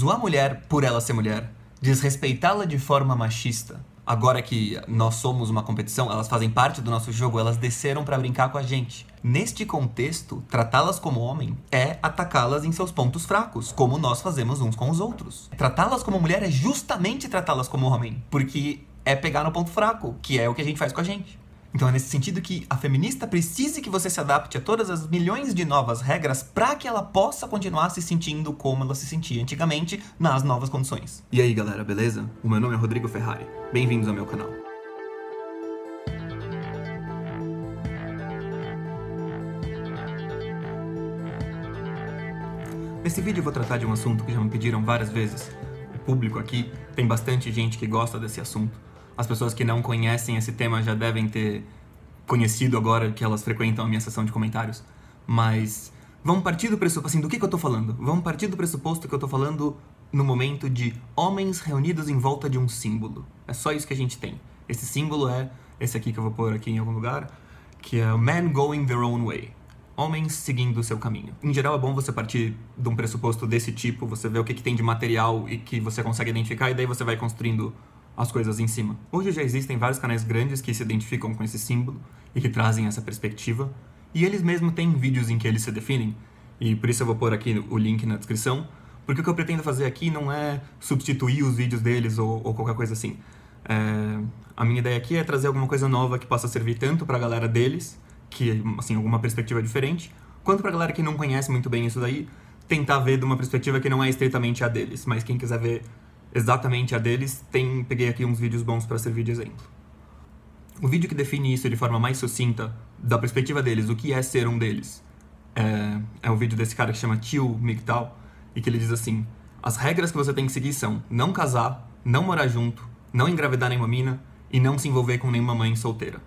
zoar mulher por ela ser mulher, desrespeitá-la de forma machista. Agora que nós somos uma competição, elas fazem parte do nosso jogo, elas desceram para brincar com a gente. Neste contexto, tratá-las como homem é atacá-las em seus pontos fracos, como nós fazemos uns com os outros. Tratá-las como mulher é justamente tratá-las como homem, porque é pegar no ponto fraco, que é o que a gente faz com a gente. Então é nesse sentido que a feminista precisa que você se adapte a todas as milhões de novas regras para que ela possa continuar se sentindo como ela se sentia antigamente nas novas condições. E aí, galera, beleza? O meu nome é Rodrigo Ferrari. Bem-vindos ao meu canal. Nesse vídeo eu vou tratar de um assunto que já me pediram várias vezes. O público aqui tem bastante gente que gosta desse assunto as pessoas que não conhecem esse tema já devem ter conhecido agora que elas frequentam a minha sessão de comentários. Mas vamos partir do pressuposto, assim, do que, que eu tô falando? Vamos partir do pressuposto que eu tô falando no momento de homens reunidos em volta de um símbolo. É só isso que a gente tem. Esse símbolo é esse aqui que eu vou pôr aqui em algum lugar, que é Man Going Their Own Way. Homens seguindo o seu caminho. Em geral, é bom você partir de um pressuposto desse tipo, você vê o que, que tem de material e que você consegue identificar, e daí você vai construindo as coisas em cima. Hoje já existem vários canais grandes que se identificam com esse símbolo e que trazem essa perspectiva, e eles mesmos têm vídeos em que eles se definem, e por isso eu vou pôr aqui o link na descrição, porque o que eu pretendo fazer aqui não é substituir os vídeos deles ou, ou qualquer coisa assim. É, a minha ideia aqui é trazer alguma coisa nova que possa servir tanto para a galera deles, que assim alguma perspectiva diferente, quanto para a galera que não conhece muito bem isso daí, tentar ver de uma perspectiva que não é estritamente a deles, mas quem quiser ver exatamente a deles, tem, peguei aqui uns vídeos bons para servir de exemplo. O vídeo que define isso de forma mais sucinta, da perspectiva deles, o que é ser um deles, é, é um vídeo desse cara que chama Tio Migdal, e que ele diz assim: As regras que você tem que seguir são não casar, não morar junto, não engravidar nenhuma mina e não se envolver com nenhuma mãe solteira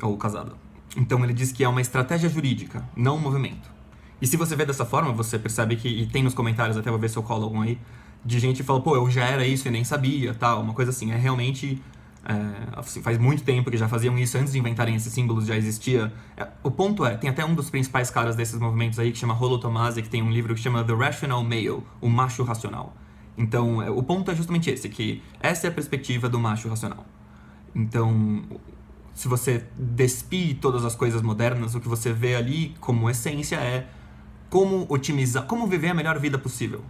ou casada. Então ele diz que é uma estratégia jurídica, não um movimento. E se você vê dessa forma, você percebe que, e tem nos comentários, até vou ver se eu colo algum aí, de gente que fala, pô, eu já era isso e nem sabia, tal, uma coisa assim. É realmente. É, assim, faz muito tempo que já faziam isso antes de inventarem esses símbolos, já existia. É, o ponto é, tem até um dos principais caras desses movimentos aí que chama Rolo Tomasi, que tem um livro que chama The Rational Male, o macho racional. Então, é, o ponto é justamente esse, que essa é a perspectiva do macho racional. Então, se você despir todas as coisas modernas, o que você vê ali como essência é como otimizar, como viver a melhor vida possível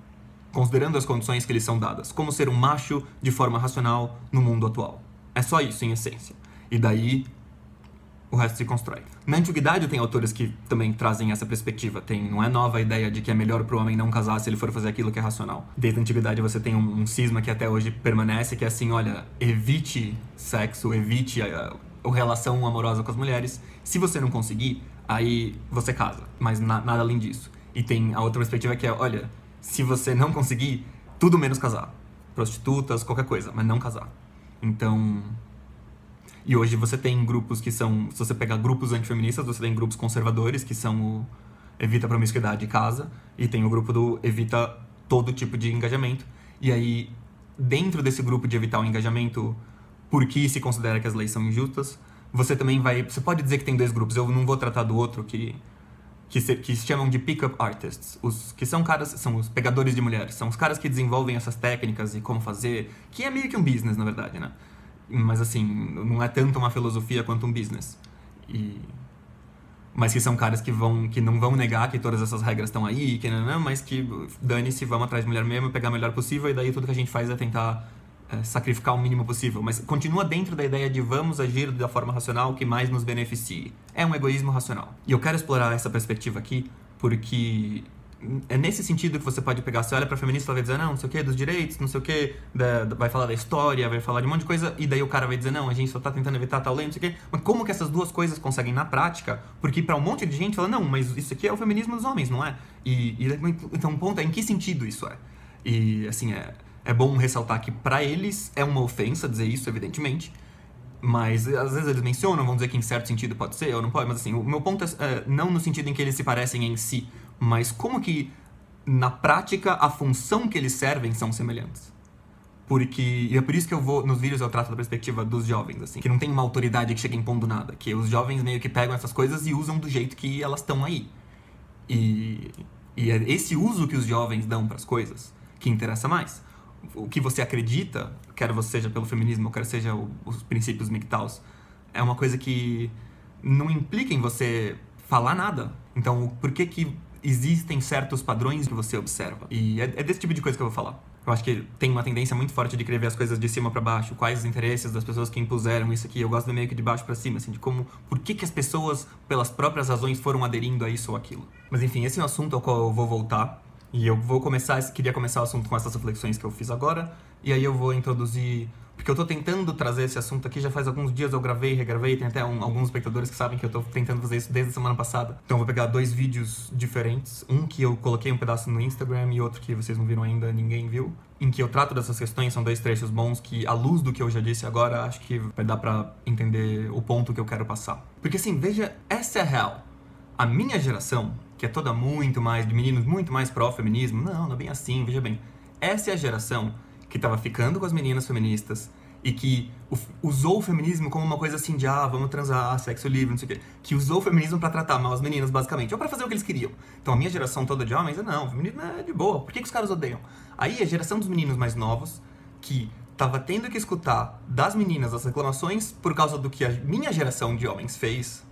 considerando as condições que lhes são dadas, como ser um macho de forma racional no mundo atual. É só isso, em essência. E daí o resto se constrói. Na antiguidade tem autores que também trazem essa perspectiva. Tem, não é nova a ideia de que é melhor para o homem não casar se ele for fazer aquilo que é racional. Desde a antiguidade você tem um, um cisma que até hoje permanece, que é assim, olha, evite sexo, evite a, a, a relação amorosa com as mulheres. Se você não conseguir, aí você casa, mas na, nada além disso. E tem a outra perspectiva que é, olha, se você não conseguir, tudo menos casar. Prostitutas, qualquer coisa, mas não casar. Então. E hoje você tem grupos que são. Se você pegar grupos antifeministas, você tem grupos conservadores, que são o Evita Promiscuidade e Casa, e tem o grupo do Evita todo tipo de engajamento. E aí, dentro desse grupo de evitar o engajamento, porque se considera que as leis são injustas, você também vai. Você pode dizer que tem dois grupos, eu não vou tratar do outro, que que se, que se chamam de pick-up artists, os que são caras, são os pegadores de mulheres, são os caras que desenvolvem essas técnicas e como fazer, que é meio que um business, na verdade, né? Mas assim, não é tanto uma filosofia quanto um business. E mas que são caras que vão que não vão negar que todas essas regras estão aí, que não, não mas que dane-se, vamos atrás de mulher mesmo, pegar o melhor possível e daí tudo que a gente faz é tentar é, sacrificar o mínimo possível, mas continua dentro da ideia de vamos agir da forma racional que mais nos beneficie. É um egoísmo racional. E eu quero explorar essa perspectiva aqui porque é nesse sentido que você pode pegar, você olha pra feminista e vai dizer, não, não sei o que, dos direitos, não sei o que, vai falar da história, vai falar de um monte de coisa, e daí o cara vai dizer, não, a gente só tá tentando evitar tal lei, não sei o que. Mas como que essas duas coisas conseguem na prática? Porque para um monte de gente fala, não, mas isso aqui é o feminismo dos homens, não é? E, e então o ponto é, em que sentido isso é? E, assim, é é bom ressaltar que para eles é uma ofensa dizer isso, evidentemente. Mas às vezes eles mencionam, vão dizer que em certo sentido pode ser ou não pode, mas assim, o meu ponto é, é não no sentido em que eles se parecem em si, mas como que na prática a função que eles servem são semelhantes. Porque, e é por isso que eu vou, nos vídeos eu trato da perspectiva dos jovens, assim, que não tem uma autoridade que chega impondo nada, que os jovens meio que pegam essas coisas e usam do jeito que elas estão aí. E, e é esse uso que os jovens dão para as coisas que interessa mais. O que você acredita, quer você seja pelo feminismo, quer seja o, os princípios MGTOWs, é uma coisa que não implica em você falar nada. Então, por que que existem certos padrões que você observa? E é, é desse tipo de coisa que eu vou falar. Eu acho que tem uma tendência muito forte de querer ver as coisas de cima para baixo, quais os interesses das pessoas que impuseram isso aqui. Eu gosto de meio que de baixo para cima, assim, de como, por que que as pessoas, pelas próprias razões, foram aderindo a isso ou aquilo. Mas enfim, esse é um assunto ao qual eu vou voltar. E eu vou começar, queria começar o assunto com essas reflexões que eu fiz agora. E aí eu vou introduzir porque eu tô tentando trazer esse assunto aqui, já faz alguns dias eu gravei, regravei, tem até um, alguns espectadores que sabem que eu tô tentando fazer isso desde a semana passada. Então eu vou pegar dois vídeos diferentes, um que eu coloquei um pedaço no Instagram e outro que vocês não viram ainda, ninguém viu, em que eu trato dessas questões, são dois trechos bons que, à luz do que eu já disse agora, acho que vai dar pra entender o ponto que eu quero passar. Porque assim, veja, essa é a real. A minha geração, que é toda muito mais, de meninos muito mais pró-feminismo, não, não é bem assim, veja bem. Essa é a geração que estava ficando com as meninas feministas e que usou o feminismo como uma coisa assim de ah, vamos transar, sexo livre, não sei o quê. Que usou o feminismo para tratar mal as meninas, basicamente, ou para fazer o que eles queriam. Então a minha geração toda de homens, não, o feminismo é de boa, por que, que os caras odeiam? Aí a geração dos meninos mais novos, que tava tendo que escutar das meninas as reclamações por causa do que a minha geração de homens fez,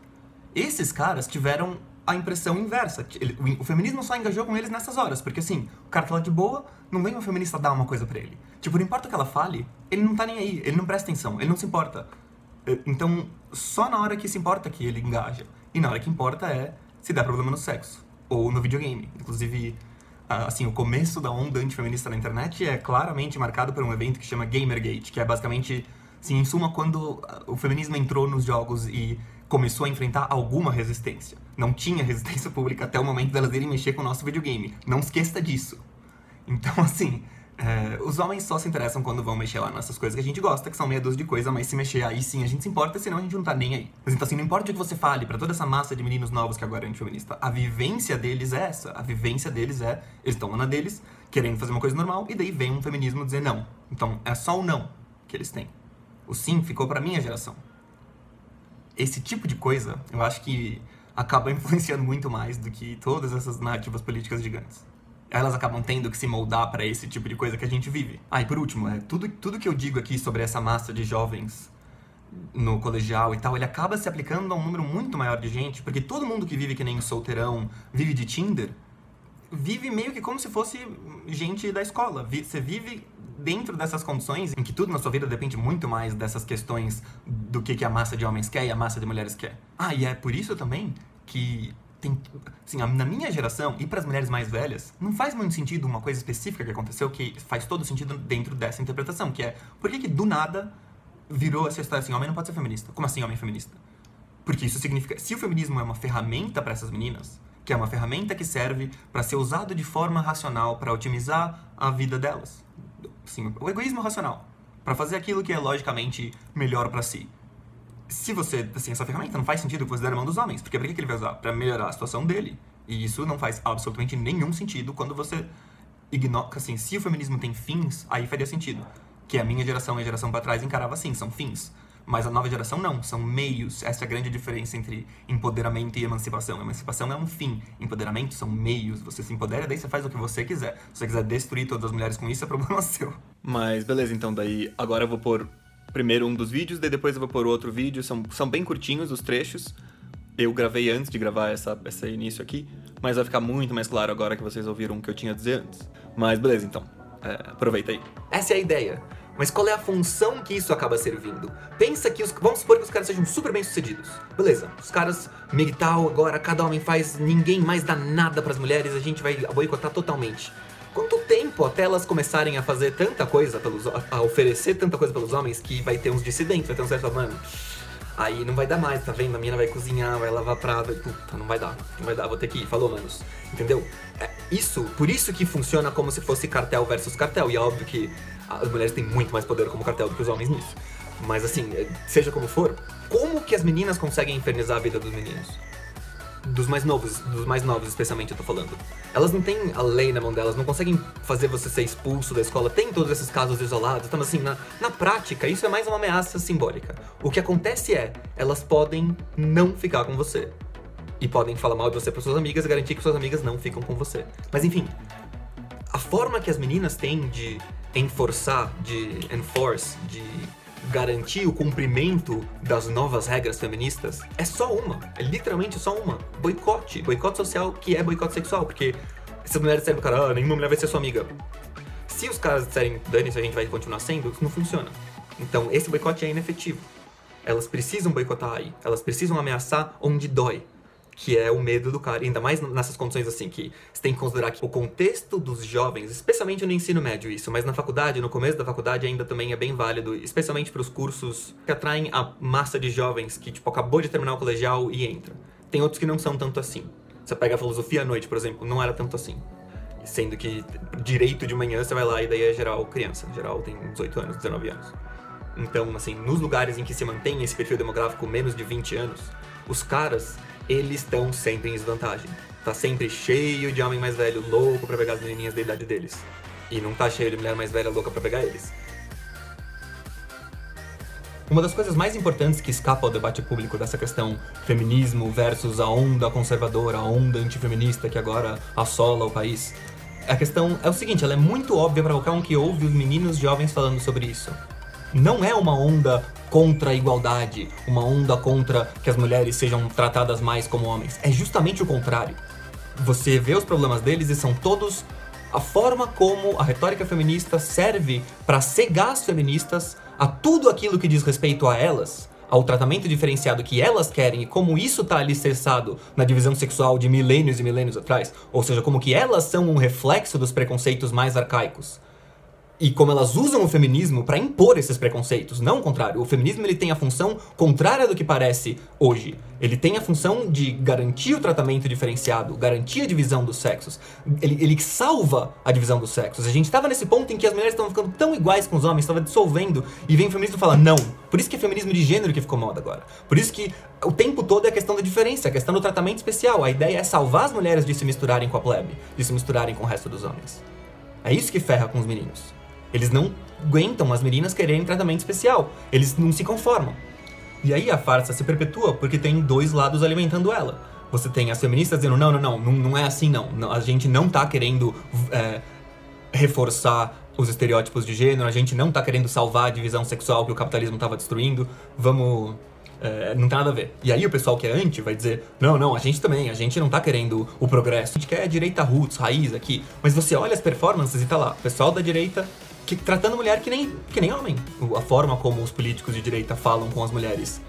esses caras tiveram a impressão inversa. Ele, o, o, feminismo só engajou com eles nessas horas, porque assim, o cara tá lá de boa, não vem uma feminista dar uma coisa para ele. Tipo, não importa o que ela fale, ele não tá nem aí, ele não presta atenção, ele não se importa. Eh, então, só na hora que se importa que ele engaja. E na hora que importa é se der problema no sexo ou no videogame. Inclusive, assim, o começo da onda antifeminista na internet é claramente marcado por um evento que chama Gamergate, que é basicamente, assim, em suma, quando o feminismo entrou nos jogos e começou a enfrentar alguma resistência. Não tinha resistência pública até o momento delas irem mexer com o nosso videogame. Não esqueça disso. Então, assim, é, os homens só se interessam quando vão mexer lá nessas coisas que a gente gosta, que são meia dúzia de coisa, mas se mexer aí sim a gente se importa, senão a gente não tá nem aí. Mas então, assim, não importa o que você fale para toda essa massa de meninos novos que agora é antifeminista, a vivência deles é essa. A vivência deles é, eles estão na deles, querendo fazer uma coisa normal, e daí vem um feminismo dizer não. Então, é só o não que eles têm. O sim ficou para minha geração esse tipo de coisa, eu acho que acaba influenciando muito mais do que todas essas narrativas políticas gigantes. Elas acabam tendo que se moldar para esse tipo de coisa que a gente vive. Ah, e por último, é, tudo, tudo que eu digo aqui sobre essa massa de jovens no colegial e tal, ele acaba se aplicando a um número muito maior de gente, porque todo mundo que vive que nem solteirão, vive de Tinder, vive meio que como se fosse gente da escola. Você vive dentro dessas condições em que tudo na sua vida depende muito mais dessas questões do que, que a massa de homens quer e a massa de mulheres quer. Ah, e é por isso também que tem, assim, na minha geração e para as mulheres mais velhas, não faz muito sentido uma coisa específica que aconteceu que faz todo sentido dentro dessa interpretação, que é por que, que do nada virou essa história assim, homem não pode ser feminista? Como assim homem feminista? Porque isso significa, se o feminismo é uma ferramenta para essas meninas, que é uma ferramenta que serve para ser usado de forma racional para otimizar a vida delas, Sim, o egoísmo racional. para fazer aquilo que é logicamente melhor para si. Se você, assim, essa ferramenta não faz sentido que você der na mão dos homens, porque pra que ele vai usar? Para melhorar a situação dele. E isso não faz absolutamente nenhum sentido quando você ignora, assim, se o feminismo tem fins, aí faria sentido. Que a minha geração e a geração para trás encarava assim, são fins. Mas a nova geração não, são meios. Essa é a grande diferença entre empoderamento e emancipação. Emancipação é um fim, empoderamento são meios. Você se empodera, daí você faz o que você quiser. Se você quiser destruir todas as mulheres com isso, é problema seu. Mas beleza, então daí agora eu vou pôr primeiro um dos vídeos, daí depois eu vou pôr outro vídeo. São, são bem curtinhos os trechos. Eu gravei antes de gravar essa, esse início aqui, mas vai ficar muito mais claro agora que vocês ouviram o que eu tinha a dizer antes. Mas beleza, então. É, aproveita aí. Essa é a ideia. Mas qual é a função que isso acaba servindo? Pensa que os. Vamos supor que os caras sejam super bem sucedidos. Beleza, os caras, MGTOW, agora cada homem faz, ninguém mais dá nada para as mulheres, a gente vai boicotar totalmente. Quanto tempo até elas começarem a fazer tanta coisa pelos. a oferecer tanta coisa pelos homens que vai ter uns dissidentes, vai ter uns certos, mano. Aí não vai dar mais, tá vendo? A mina vai cozinhar, vai lavar prato, puta, não vai dar, não vai dar, vou ter que ir, falou, manos. Entendeu? É isso, por isso que funciona como se fosse cartel versus cartel. E é óbvio que as mulheres têm muito mais poder como cartel do que os homens nisso. Mas assim, é, seja como for, como que as meninas conseguem infernizar a vida dos meninos? Dos mais novos, dos mais novos especialmente eu tô falando. Elas não têm a lei na mão delas, não conseguem fazer você ser expulso da escola. Tem todos esses casos isolados, então assim, na, na prática, isso é mais uma ameaça simbólica. O que acontece é, elas podem não ficar com você. E podem falar mal de você para suas amigas e garantir que suas amigas não ficam com você. Mas enfim, a forma que as meninas têm de enforçar, de enforce, de garantir o cumprimento das novas regras feministas é só uma. É literalmente só uma. Boicote. Boicote social que é boicote sexual. Porque se as mulheres disserem pro cara, ah, nenhuma mulher vai ser sua amiga. Se os caras disserem, dane-se, a gente vai continuar sendo, isso não funciona. Então, esse boicote é inefetivo. Elas precisam boicotar aí. Elas precisam ameaçar onde dói que é o medo do cara. Ainda mais nessas condições assim, que você tem que considerar que o contexto dos jovens, especialmente no ensino médio isso, mas na faculdade, no começo da faculdade ainda também é bem válido, especialmente para os cursos que atraem a massa de jovens que, tipo, acabou de terminar o colegial e entra. Tem outros que não são tanto assim. Você pega a filosofia à noite, por exemplo, não era tanto assim. Sendo que direito de manhã você vai lá e daí é geral criança. Geral tem 18 anos, 19 anos. Então, assim, nos lugares em que se mantém esse perfil demográfico menos de 20 anos, os caras eles estão sempre em desvantagem. Tá sempre cheio de homem mais velho louco para pegar as menininhas da idade deles. E não tá cheio de mulher mais velha louca para pegar eles. Uma das coisas mais importantes que escapa ao debate público dessa questão feminismo versus a onda conservadora, a onda antifeminista que agora assola o país, a questão é o seguinte, ela é muito óbvia para qualquer um que ouve os meninos jovens falando sobre isso. Não é uma onda contra a igualdade, uma onda contra que as mulheres sejam tratadas mais como homens. É justamente o contrário. Você vê os problemas deles e são todos a forma como a retórica feminista serve para cegar as feministas a tudo aquilo que diz respeito a elas, ao tratamento diferenciado que elas querem e como isso está alicerçado na divisão sexual de milênios e milênios atrás, ou seja, como que elas são um reflexo dos preconceitos mais arcaicos e como elas usam o feminismo para impor esses preconceitos, não o contrário. O feminismo ele tem a função contrária do que parece hoje. Ele tem a função de garantir o tratamento diferenciado, garantir a divisão dos sexos. Ele, ele salva a divisão dos sexos. A gente estava nesse ponto em que as mulheres estavam ficando tão iguais com os homens, estava dissolvendo, e vem o feminismo e fala não. Por isso que é feminismo de gênero que ficou moda agora. Por isso que o tempo todo é a questão da diferença, a questão do tratamento especial. A ideia é salvar as mulheres de se misturarem com a plebe, de se misturarem com o resto dos homens. É isso que ferra com os meninos. Eles não aguentam as meninas quererem tratamento especial. Eles não se conformam. E aí a farsa se perpetua porque tem dois lados alimentando ela. Você tem as feministas dizendo: não, não, não, não, não é assim não. A gente não tá querendo é, reforçar os estereótipos de gênero, a gente não tá querendo salvar a divisão sexual que o capitalismo estava destruindo. Vamos é, não tem nada a ver. E aí o pessoal que é anti vai dizer: não, não, a gente também, a gente não tá querendo o progresso, a gente quer a direita roots, raiz aqui. Mas você olha as performances e tá lá, o pessoal da direita que, tratando mulher que nem, que nem homem. A forma como os políticos de direita falam com as mulheres,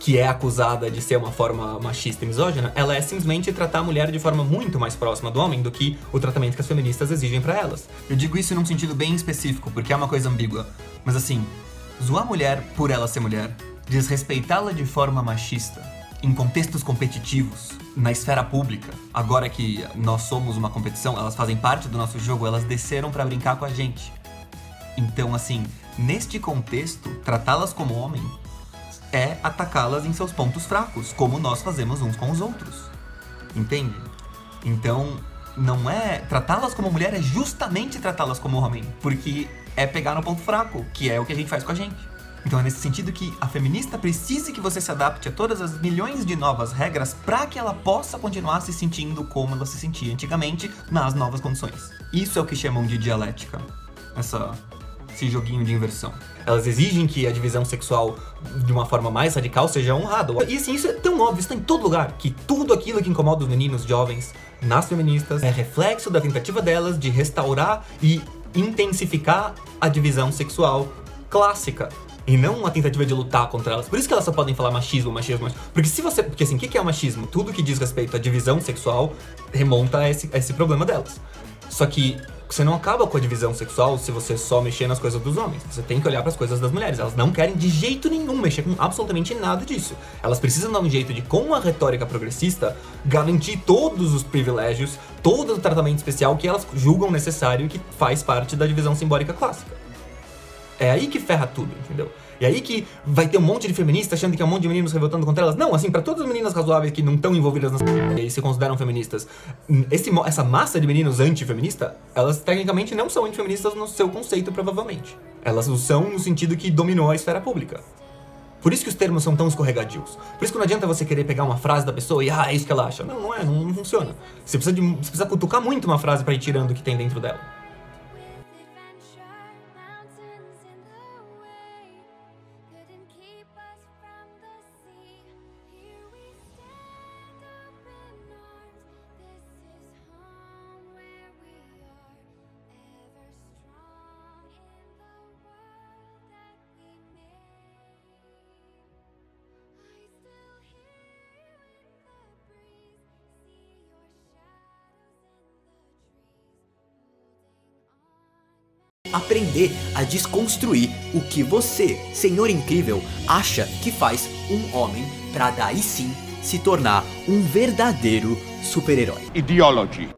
que é acusada de ser uma forma machista e misógina, ela é simplesmente tratar a mulher de forma muito mais próxima do homem do que o tratamento que as feministas exigem para elas. Eu digo isso num sentido bem específico, porque é uma coisa ambígua. Mas assim, zoar a mulher por ela ser mulher, desrespeitá-la de forma machista, em contextos competitivos, na esfera pública, agora que nós somos uma competição, elas fazem parte do nosso jogo, elas desceram para brincar com a gente. Então, assim, neste contexto, tratá-las como homem é atacá-las em seus pontos fracos, como nós fazemos uns com os outros. Entende? Então, não é. Tratá-las como mulher é justamente tratá-las como homem, porque é pegar no ponto fraco, que é o que a gente faz com a gente. Então é nesse sentido que a feminista precisa que você se adapte a todas as milhões de novas regras para que ela possa continuar se sentindo como ela se sentia antigamente nas novas condições. Isso é o que chamam de dialética. Essa esse joguinho de inversão. Elas exigem que a divisão sexual, de uma forma mais radical, seja honrada. E assim, isso é tão óbvio, isso tá em todo lugar, que tudo aquilo que incomoda os meninos jovens nas feministas é reflexo da tentativa delas de restaurar e intensificar a divisão sexual clássica. E não uma tentativa de lutar contra elas. Por isso que elas só podem falar machismo, machismo, machismo. Porque se você. Porque assim, o que é o machismo? Tudo que diz respeito à divisão sexual remonta a esse, a esse problema delas. Só que você não acaba com a divisão sexual se você só mexer nas coisas dos homens. Você tem que olhar para as coisas das mulheres. Elas não querem de jeito nenhum mexer com absolutamente nada disso. Elas precisam dar um jeito de, com a retórica progressista, garantir todos os privilégios, todo o tratamento especial que elas julgam necessário e que faz parte da divisão simbólica clássica. É aí que ferra tudo, entendeu? E aí que vai ter um monte de feministas achando que é um monte de meninos revoltando contra elas. Não, assim, para todas as meninas razoáveis que não estão envolvidas nas e se consideram feministas, esse, essa massa de meninos antifeminista, elas tecnicamente não são antifeministas no seu conceito, provavelmente. Elas o são no sentido que dominou a esfera pública. Por isso que os termos são tão escorregadios. Por isso que não adianta você querer pegar uma frase da pessoa e, ah, é isso que ela acha. Não, não é, não, não funciona. Você precisa, de, você precisa cutucar muito uma frase para ir tirando o que tem dentro dela. Aprender a desconstruir o que você, Senhor Incrível, acha que faz um homem para daí sim se tornar um verdadeiro super-herói. Ideology.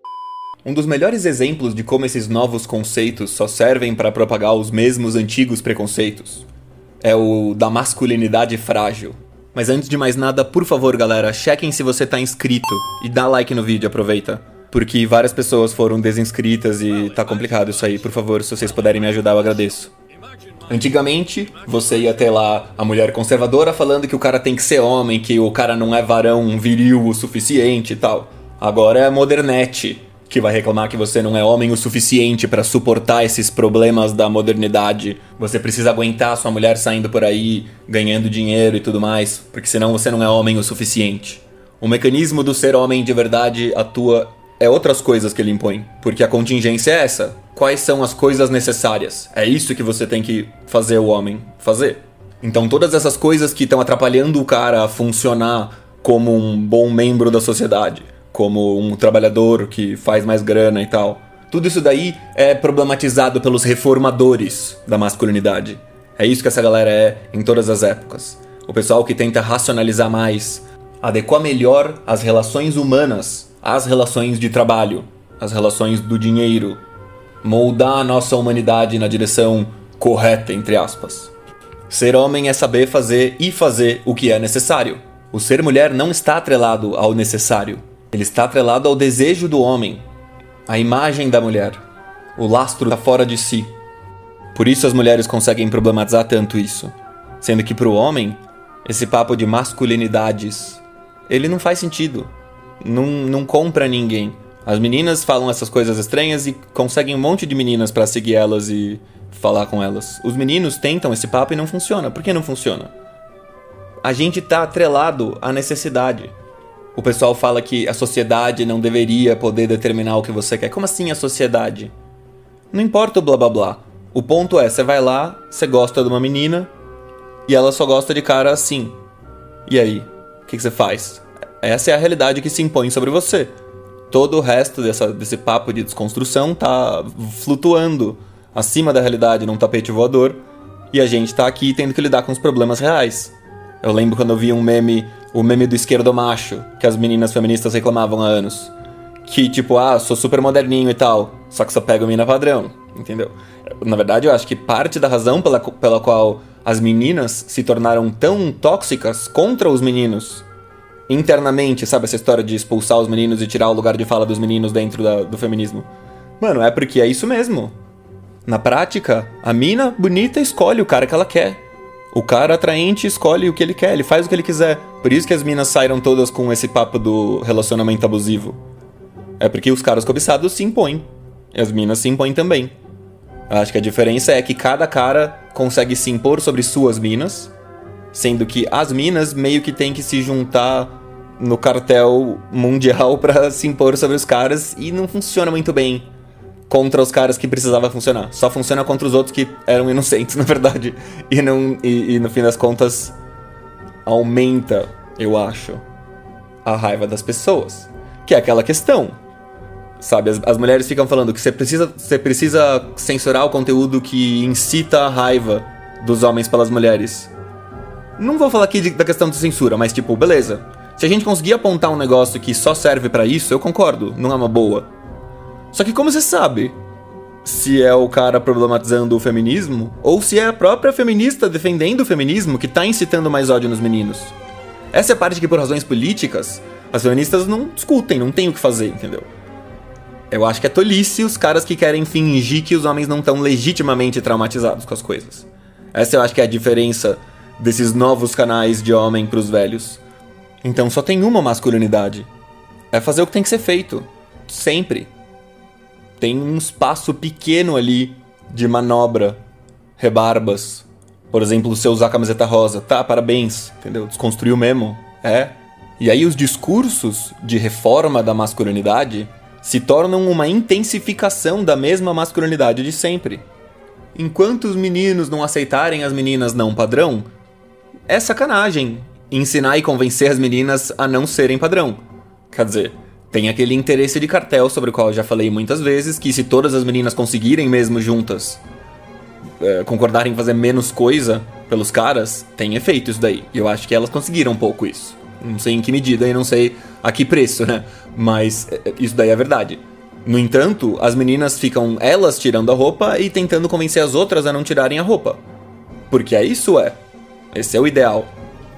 Um dos melhores exemplos de como esses novos conceitos só servem para propagar os mesmos antigos preconceitos é o da masculinidade frágil. Mas antes de mais nada, por favor, galera, chequem se você tá inscrito e dá like no vídeo, aproveita. Porque várias pessoas foram desinscritas e tá complicado isso aí. Por favor, se vocês puderem me ajudar, eu agradeço. Antigamente, você ia ter lá a mulher conservadora falando que o cara tem que ser homem, que o cara não é varão viril o suficiente e tal. Agora é a modernete que vai reclamar que você não é homem o suficiente para suportar esses problemas da modernidade. Você precisa aguentar sua mulher saindo por aí, ganhando dinheiro e tudo mais, porque senão você não é homem o suficiente. O mecanismo do ser homem de verdade atua é outras coisas que ele impõe, porque a contingência é essa. Quais são as coisas necessárias? É isso que você tem que fazer o homem fazer. Então todas essas coisas que estão atrapalhando o cara a funcionar como um bom membro da sociedade como um trabalhador que faz mais grana e tal. Tudo isso daí é problematizado pelos reformadores da masculinidade. É isso que essa galera é em todas as épocas. O pessoal que tenta racionalizar mais, adequar melhor as relações humanas às relações de trabalho, às relações do dinheiro, moldar a nossa humanidade na direção correta, entre aspas. Ser homem é saber fazer e fazer o que é necessário. O ser mulher não está atrelado ao necessário. Ele está atrelado ao desejo do homem, à imagem da mulher. O lastro está fora de si. Por isso as mulheres conseguem problematizar tanto isso. Sendo que para o homem, esse papo de masculinidades, ele não faz sentido. Não, não compra ninguém. As meninas falam essas coisas estranhas e conseguem um monte de meninas para seguir elas e falar com elas. Os meninos tentam esse papo e não funciona. Por que não funciona? A gente tá atrelado à necessidade. O pessoal fala que a sociedade não deveria poder determinar o que você quer. Como assim a sociedade? Não importa o blá blá blá. O ponto é, você vai lá, você gosta de uma menina e ela só gosta de cara assim. E aí? O que, que você faz? Essa é a realidade que se impõe sobre você. Todo o resto dessa, desse papo de desconstrução tá flutuando acima da realidade num tapete voador e a gente tá aqui tendo que lidar com os problemas reais. Eu lembro quando eu vi um meme o meme do esquerdo macho, que as meninas feministas reclamavam há anos. Que tipo, ah, sou super moderninho e tal, só que só pego mina padrão, entendeu? Na verdade, eu acho que parte da razão pela, pela qual as meninas se tornaram tão tóxicas contra os meninos internamente, sabe? Essa história de expulsar os meninos e tirar o lugar de fala dos meninos dentro da, do feminismo. Mano, é porque é isso mesmo. Na prática, a mina bonita escolhe o cara que ela quer. O cara atraente escolhe o que ele quer, ele faz o que ele quiser. Por isso que as minas saíram todas com esse papo do relacionamento abusivo. É porque os caras cobiçados se impõem. E as minas se impõem também. Acho que a diferença é que cada cara consegue se impor sobre suas minas, sendo que as minas meio que tem que se juntar no cartel mundial para se impor sobre os caras e não funciona muito bem contra os caras que precisava funcionar. Só funciona contra os outros que eram inocentes, na verdade. E, não, e, e no fim das contas, aumenta, eu acho, a raiva das pessoas. Que é aquela questão. Sabe, as, as mulheres ficam falando que você precisa, você precisa censurar o conteúdo que incita a raiva dos homens pelas mulheres. Não vou falar aqui de, da questão de censura, mas tipo, beleza. Se a gente conseguir apontar um negócio que só serve para isso, eu concordo, não é uma boa. Só que como você sabe se é o cara problematizando o feminismo ou se é a própria feminista defendendo o feminismo que tá incitando mais ódio nos meninos? Essa é a parte que por razões políticas as feministas não discutem, não tem o que fazer, entendeu? Eu acho que é tolice os caras que querem fingir que os homens não estão legitimamente traumatizados com as coisas. Essa eu acho que é a diferença desses novos canais de homem pros velhos. Então só tem uma masculinidade. É fazer o que tem que ser feito. Sempre tem um espaço pequeno ali de manobra, rebarbas. Por exemplo, você usar a camiseta rosa. Tá, parabéns, entendeu? Desconstruiu mesmo. É. E aí os discursos de reforma da masculinidade se tornam uma intensificação da mesma masculinidade de sempre. Enquanto os meninos não aceitarem as meninas não padrão, é sacanagem ensinar e convencer as meninas a não serem padrão. Quer dizer, tem aquele interesse de cartel sobre o qual eu já falei muitas vezes, que se todas as meninas conseguirem mesmo juntas é, concordarem em fazer menos coisa pelos caras, tem efeito isso daí. E eu acho que elas conseguiram um pouco isso. Não sei em que medida e não sei a que preço, né? Mas é, é, isso daí é verdade. No entanto, as meninas ficam elas tirando a roupa e tentando convencer as outras a não tirarem a roupa. Porque é isso é. Esse é o ideal.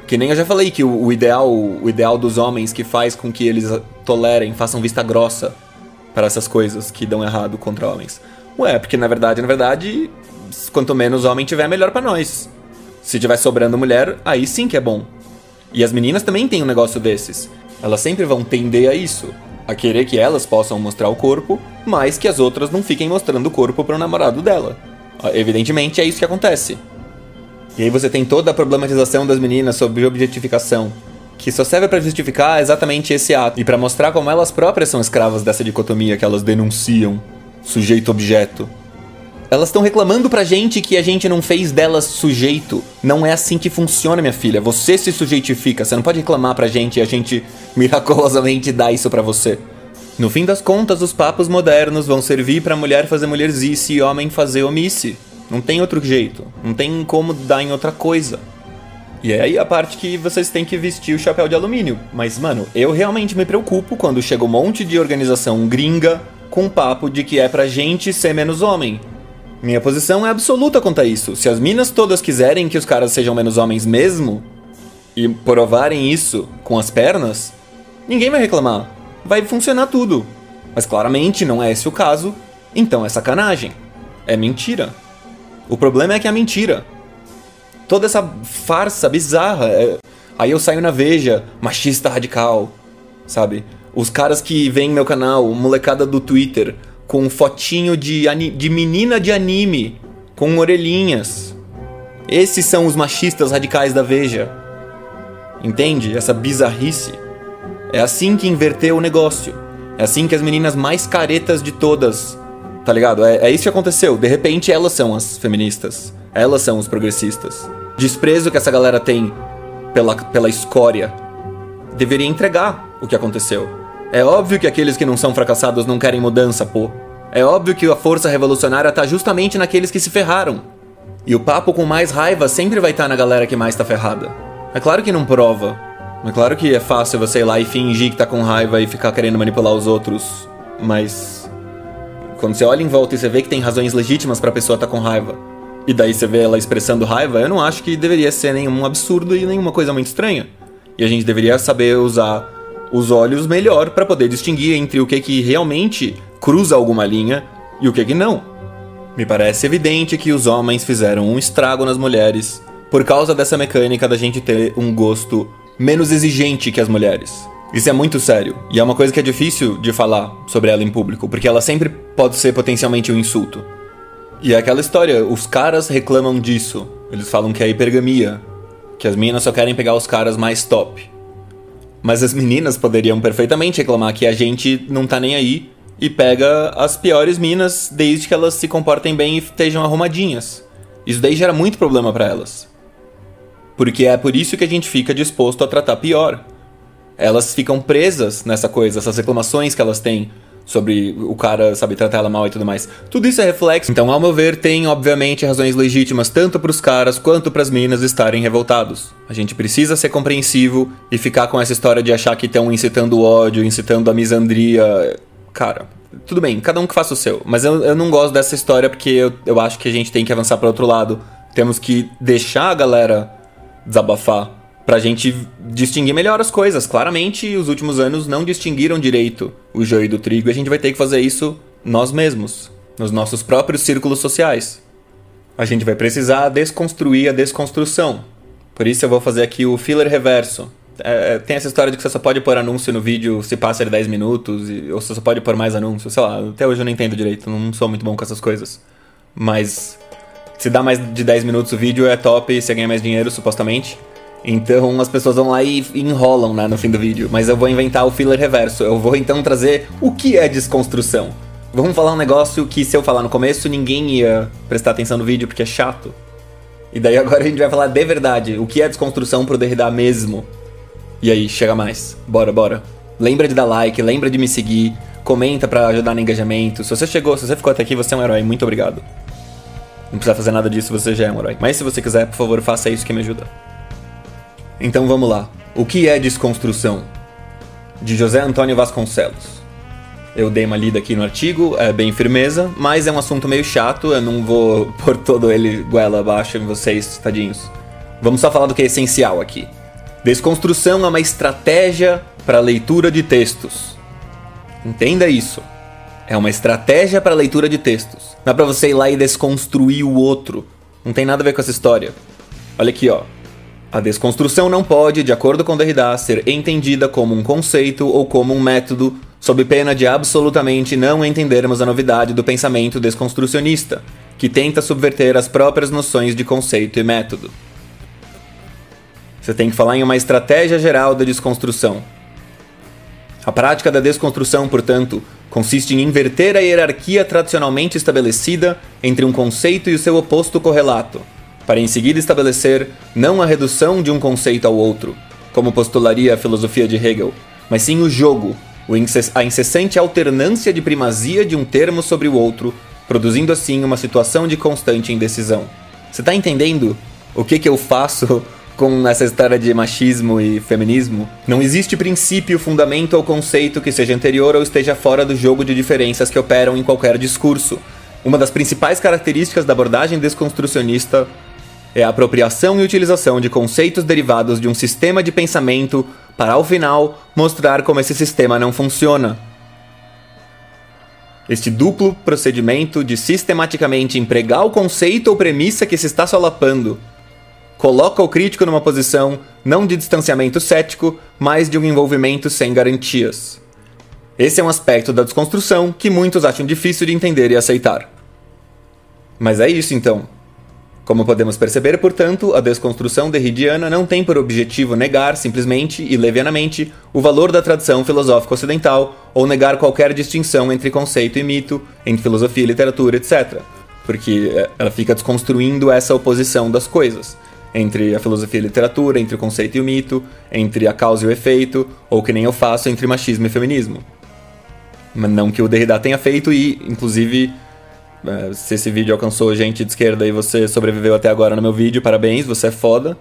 Que nem eu já falei que o, o ideal, o ideal dos homens que faz com que eles tolerem, façam vista grossa para essas coisas que dão errado contra homens. Ué, porque na verdade, na verdade, quanto menos homem tiver, melhor para nós. Se tiver sobrando mulher, aí sim que é bom. E as meninas também têm um negócio desses. Elas sempre vão tender a isso, a querer que elas possam mostrar o corpo, mas que as outras não fiquem mostrando o corpo pro namorado dela. Evidentemente é isso que acontece. E aí você tem toda a problematização das meninas sobre objetificação, que só serve para justificar exatamente esse ato e para mostrar como elas próprias são escravas dessa dicotomia que elas denunciam, sujeito-objeto. Elas estão reclamando pra gente que a gente não fez delas sujeito. Não é assim que funciona, minha filha. Você se sujeitifica. Você não pode reclamar pra gente e a gente miraculosamente dá isso pra você. No fim das contas, os papos modernos vão servir pra mulher fazer mulherzice e homem fazer omice. Não tem outro jeito. Não tem como dar em outra coisa. E é aí a parte que vocês têm que vestir o chapéu de alumínio. Mas, mano, eu realmente me preocupo quando chega um monte de organização gringa com papo de que é pra gente ser menos homem. Minha posição é absoluta quanto a isso. Se as minas todas quiserem que os caras sejam menos homens mesmo, e provarem isso com as pernas, ninguém vai reclamar. Vai funcionar tudo. Mas claramente não é esse o caso, então é sacanagem. É mentira. O problema é que é mentira. Toda essa farsa bizarra. É... Aí eu saio na Veja, machista radical, sabe? Os caras que vêm meu canal, molecada do Twitter, com fotinho de, de menina de anime, com orelhinhas. Esses são os machistas radicais da Veja. Entende? Essa bizarrice. É assim que inverteu o negócio. É assim que as meninas mais caretas de todas. Tá ligado? É, é isso que aconteceu. De repente elas são as feministas. Elas são os progressistas. Desprezo que essa galera tem pela, pela escória deveria entregar o que aconteceu. É óbvio que aqueles que não são fracassados não querem mudança, pô. É óbvio que a força revolucionária tá justamente naqueles que se ferraram. E o papo com mais raiva sempre vai estar tá na galera que mais tá ferrada. É claro que não prova. É claro que é fácil você ir lá e fingir que tá com raiva e ficar querendo manipular os outros. Mas. Quando você olha em volta e você vê que tem razões legítimas pra pessoa estar tá com raiva, e daí você vê ela expressando raiva, eu não acho que deveria ser nenhum absurdo e nenhuma coisa muito estranha. E a gente deveria saber usar os olhos melhor para poder distinguir entre o que que realmente cruza alguma linha e o que que não. Me parece evidente que os homens fizeram um estrago nas mulheres por causa dessa mecânica da gente ter um gosto menos exigente que as mulheres. Isso é muito sério, e é uma coisa que é difícil de falar sobre ela em público, porque ela sempre pode ser potencialmente um insulto. E é aquela história, os caras reclamam disso. Eles falam que é hipergamia, que as meninas só querem pegar os caras mais top. Mas as meninas poderiam perfeitamente reclamar que a gente não tá nem aí e pega as piores minas desde que elas se comportem bem e estejam arrumadinhas. Isso daí gera muito problema para elas. Porque é por isso que a gente fica disposto a tratar pior. Elas ficam presas nessa coisa, essas reclamações que elas têm sobre o cara, sabe, tratar ela mal e tudo mais. Tudo isso é reflexo. Então, ao meu ver, tem obviamente razões legítimas tanto para os caras quanto para as minas estarem revoltados. A gente precisa ser compreensivo e ficar com essa história de achar que estão incitando o ódio, incitando a misandria. Cara, tudo bem, cada um que faça o seu. Mas eu, eu não gosto dessa história porque eu, eu acho que a gente tem que avançar para outro lado. Temos que deixar a galera desabafar pra gente distinguir melhor as coisas. Claramente, os últimos anos não distinguiram direito o joio do trigo e a gente vai ter que fazer isso nós mesmos, nos nossos próprios círculos sociais. A gente vai precisar desconstruir a desconstrução. Por isso eu vou fazer aqui o filler reverso. É, é tem essa história de que você só pode pôr anúncio no vídeo se passa de 10 minutos, e, ou você só pode pôr mais anúncios, sei lá, até hoje eu não entendo direito, não sou muito bom com essas coisas. Mas se dá mais de 10 minutos o vídeo é top e você ganha mais dinheiro, supostamente. Então as pessoas vão lá e enrolam né, no fim do vídeo. Mas eu vou inventar o filler reverso. Eu vou então trazer o que é desconstrução. Vamos falar um negócio que se eu falar no começo ninguém ia prestar atenção no vídeo porque é chato. E daí agora a gente vai falar de verdade o que é desconstrução pro Derrida mesmo. E aí, chega mais. Bora, bora. Lembra de dar like, lembra de me seguir, comenta para ajudar no engajamento. Se você chegou, se você ficou até aqui, você é um herói. Muito obrigado. Não precisa fazer nada disso, você já é um herói. Mas se você quiser, por favor, faça isso que me ajuda. Então vamos lá. O que é desconstrução? De José Antônio Vasconcelos. Eu dei uma lida aqui no artigo, é bem firmeza, mas é um assunto meio chato, eu não vou pôr todo ele goela abaixo em vocês, tadinhos. Vamos só falar do que é essencial aqui. Desconstrução é uma estratégia para leitura de textos. Entenda isso. É uma estratégia para leitura de textos. Não é para você ir lá e desconstruir o outro. Não tem nada a ver com essa história. Olha aqui, ó. A desconstrução não pode, de acordo com Derrida, ser entendida como um conceito ou como um método, sob pena de absolutamente não entendermos a novidade do pensamento desconstrucionista, que tenta subverter as próprias noções de conceito e método. Você tem que falar em uma estratégia geral da desconstrução. A prática da desconstrução, portanto, consiste em inverter a hierarquia tradicionalmente estabelecida entre um conceito e o seu oposto correlato, para em seguida estabelecer não a redução de um conceito ao outro, como postularia a filosofia de Hegel, mas sim o jogo, a incessante alternância de primazia de um termo sobre o outro, produzindo assim uma situação de constante indecisão. Você está entendendo o que, que eu faço com essa história de machismo e feminismo, não existe princípio, fundamento ou conceito que seja anterior ou esteja fora do jogo de diferenças que operam em qualquer discurso. Uma das principais características da abordagem desconstrucionista é a apropriação e utilização de conceitos derivados de um sistema de pensamento para, ao final, mostrar como esse sistema não funciona. Este duplo procedimento de sistematicamente empregar o conceito ou premissa que se está solapando coloca o crítico numa posição não de distanciamento cético, mas de um envolvimento sem garantias. Esse é um aspecto da desconstrução que muitos acham difícil de entender e aceitar. Mas é isso então. Como podemos perceber, portanto, a desconstrução derridiana não tem por objetivo negar, simplesmente e levianamente, o valor da tradição filosófica ocidental ou negar qualquer distinção entre conceito e mito, entre filosofia e literatura, etc. Porque eh, ela fica desconstruindo essa oposição das coisas entre a filosofia e a literatura, entre o conceito e o mito, entre a causa e o efeito, ou que nem eu faço entre machismo e feminismo. Mas não que o Derrida tenha feito e, inclusive, é, se esse vídeo alcançou gente de esquerda e você sobreviveu até agora no meu vídeo, parabéns, você é foda.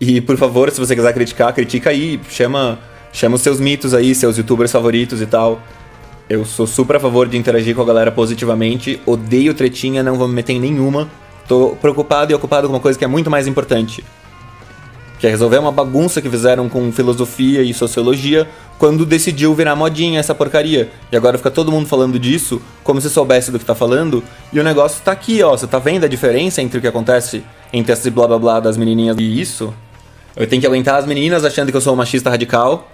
E, por favor, se você quiser criticar, critica aí, chama, chama os seus mitos aí, seus youtubers favoritos e tal. Eu sou super a favor de interagir com a galera positivamente, odeio tretinha, não vou me meter em nenhuma. Tô preocupado e ocupado com uma coisa que é muito mais importante. Que é resolver uma bagunça que fizeram com filosofia e sociologia quando decidiu virar modinha essa porcaria. E agora fica todo mundo falando disso, como se soubesse do que tá falando, e o negócio tá aqui, ó. Você tá vendo a diferença entre o que acontece entre esse blá blá blá das menininhas e isso? Eu tenho que aguentar as meninas achando que eu sou um machista radical.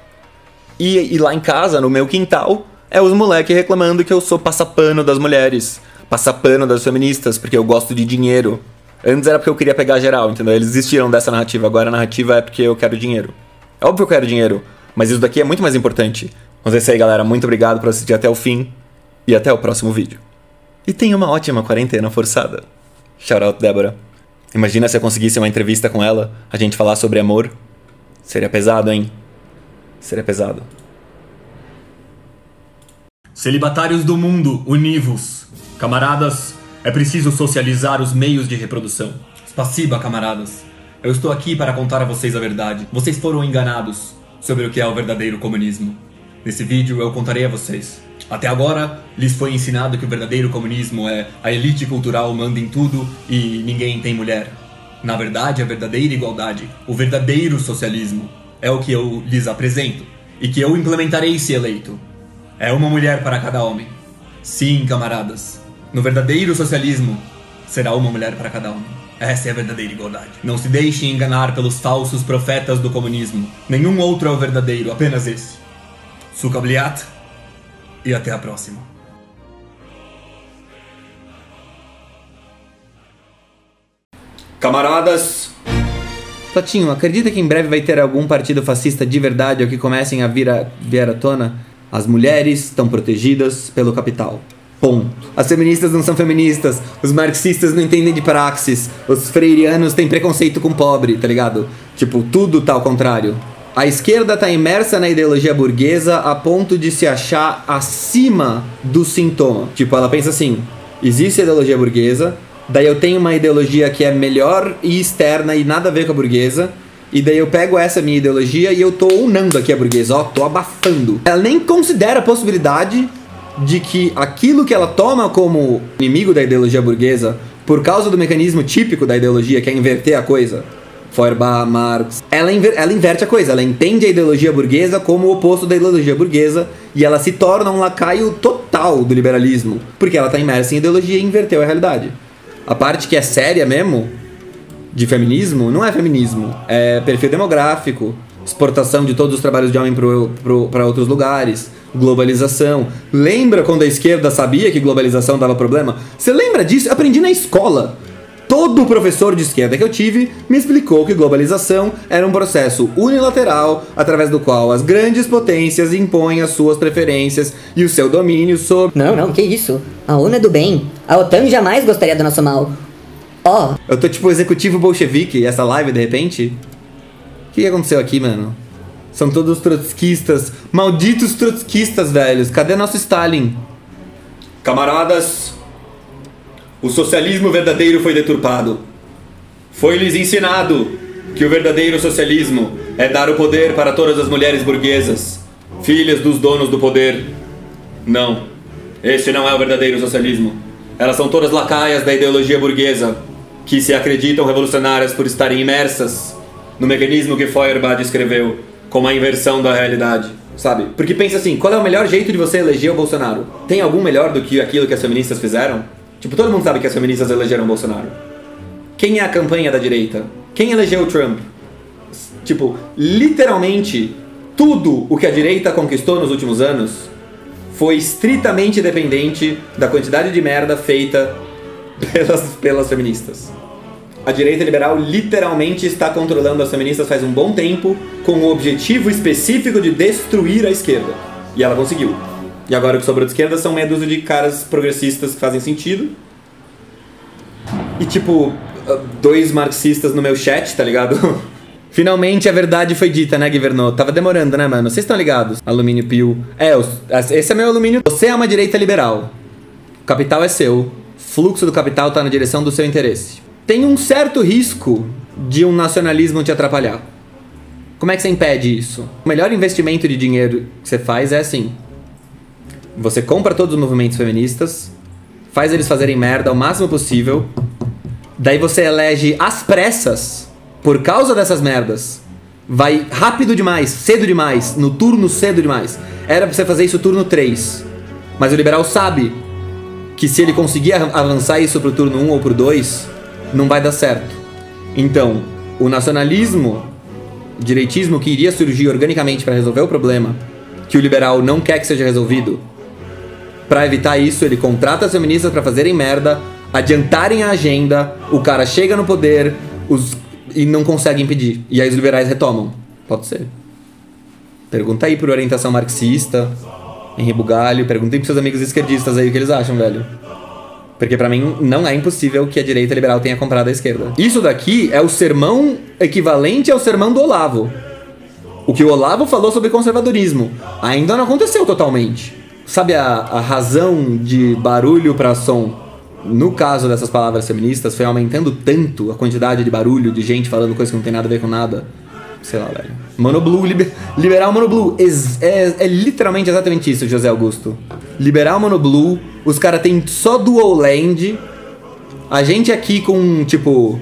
E, e lá em casa, no meu quintal, é os moleques reclamando que eu sou passapano das mulheres passar pano das feministas porque eu gosto de dinheiro. Antes era porque eu queria pegar geral, entendeu? Eles desistiram dessa narrativa. Agora a narrativa é porque eu quero dinheiro. É óbvio que eu quero dinheiro, mas isso daqui é muito mais importante. Mas é isso aí, galera. Muito obrigado por assistir até o fim e até o próximo vídeo. E tenha uma ótima quarentena forçada. Shout out, Débora. Imagina se eu conseguisse uma entrevista com ela, a gente falar sobre amor. Seria pesado, hein? Seria pesado. Celibatários do mundo, univos! Camaradas, é preciso socializar os meios de reprodução. Spassiba, camaradas. Eu estou aqui para contar a vocês a verdade. Vocês foram enganados sobre o que é o verdadeiro comunismo. Nesse vídeo eu contarei a vocês. Até agora, lhes foi ensinado que o verdadeiro comunismo é a elite cultural manda em tudo e ninguém tem mulher. Na verdade, a verdadeira igualdade, o verdadeiro socialismo, é o que eu lhes apresento e que eu implementarei se eleito. É uma mulher para cada homem. Sim, camaradas, no verdadeiro socialismo, será uma mulher para cada um. Essa é a verdadeira igualdade. Não se deixe enganar pelos falsos profetas do comunismo. Nenhum outro é o verdadeiro, apenas esse. Sukabliat e até a próxima. Camaradas, Totinho, acredita que em breve vai ter algum partido fascista de verdade ou que comecem a vir, a vir à tona? As mulheres estão protegidas pelo capital. Ponto. As feministas não são feministas, os marxistas não entendem de praxis, os freirianos têm preconceito com pobre, tá ligado? Tipo, tudo tá ao contrário. A esquerda tá imersa na ideologia burguesa a ponto de se achar acima do sintoma. Tipo, ela pensa assim: existe a ideologia burguesa, Daí eu tenho uma ideologia que é melhor e externa e nada a ver com a burguesa. E daí eu pego essa minha ideologia e eu tô unando aqui a burguesa, ó, tô abafando. Ela nem considera a possibilidade de que aquilo que ela toma como inimigo da ideologia burguesa, por causa do mecanismo típico da ideologia, que é inverter a coisa, Feuerbach, Marx, ela, inver ela inverte a coisa, ela entende a ideologia burguesa como o oposto da ideologia burguesa e ela se torna um lacaio total do liberalismo, porque ela está imersa em ideologia e inverteu a realidade. A parte que é séria mesmo, de feminismo, não é feminismo, é perfil demográfico, exportação de todos os trabalhos de homem para outros lugares, globalização. Lembra quando a esquerda sabia que globalização dava problema? Você lembra disso? Eu aprendi na escola. Todo professor de esquerda que eu tive me explicou que globalização era um processo unilateral através do qual as grandes potências impõem as suas preferências e o seu domínio sobre. Não, não, que isso? A ONU é do bem. A OTAN jamais gostaria do nosso mal. Ó. Oh. Eu tô tipo executivo bolchevique, essa live de repente. O que aconteceu aqui, mano? São todos trotskistas. Malditos trotskistas, velhos. Cadê nosso Stalin? Camaradas, o socialismo verdadeiro foi deturpado. Foi-lhes ensinado que o verdadeiro socialismo é dar o poder para todas as mulheres burguesas, filhas dos donos do poder. Não, este não é o verdadeiro socialismo. Elas são todas lacaias da ideologia burguesa, que se acreditam revolucionárias por estarem imersas no mecanismo que Feuerbach descreveu como a inversão da realidade. Sabe? Porque pensa assim, qual é o melhor jeito de você eleger o Bolsonaro? Tem algum melhor do que aquilo que as feministas fizeram? Tipo, todo mundo sabe que as feministas elegeram Bolsonaro. Quem é a campanha da direita? Quem elegeu o Trump? Tipo, literalmente, tudo o que a direita conquistou nos últimos anos foi estritamente dependente da quantidade de merda feita pelas, pelas feministas. A direita liberal literalmente está controlando as feministas faz um bom tempo com o objetivo específico de destruir a esquerda. E ela conseguiu. E agora o que sobrou de esquerda são meia dúzia de caras progressistas que fazem sentido. E tipo, dois marxistas no meu chat, tá ligado? Finalmente a verdade foi dita, né, Guivernot? Tava demorando, né, mano? Vocês estão ligados? Alumínio Pio. É, esse é meu alumínio. Você é uma direita liberal. O capital é seu. Fluxo do capital tá na direção do seu interesse. Tem um certo risco de um nacionalismo te atrapalhar. Como é que você impede isso? O melhor investimento de dinheiro que você faz é assim: você compra todos os movimentos feministas, faz eles fazerem merda o máximo possível, daí você elege às pressas, por causa dessas merdas, vai rápido demais, cedo demais, no turno cedo demais. Era pra você fazer isso turno 3. Mas o liberal sabe que se ele conseguir avançar isso pro turno 1 ou pro 2, não vai dar certo. Então, o nacionalismo, direitismo que iria surgir organicamente para resolver o problema, que o liberal não quer que seja resolvido, para evitar isso, ele contrata as feministas para fazerem merda, adiantarem a agenda, o cara chega no poder os... e não consegue impedir. E aí os liberais retomam. Pode ser. Pergunta aí por orientação marxista, Henri Bugalho, perguntem pros seus amigos esquerdistas aí o que eles acham, velho. Porque para mim não é impossível que a direita liberal tenha comprado a esquerda. Isso daqui é o sermão equivalente ao sermão do Olavo. O que o Olavo falou sobre conservadorismo ainda não aconteceu totalmente. Sabe a, a razão de barulho para som? No caso dessas palavras feministas, foi aumentando tanto a quantidade de barulho, de gente falando coisas que não tem nada a ver com nada. Sei lá, velho. Monoblue, liber, liberar o Monoblue. É, é, é literalmente exatamente isso, José Augusto. Liberar o Monoblue, os caras têm só Dual Land. A gente aqui com, tipo.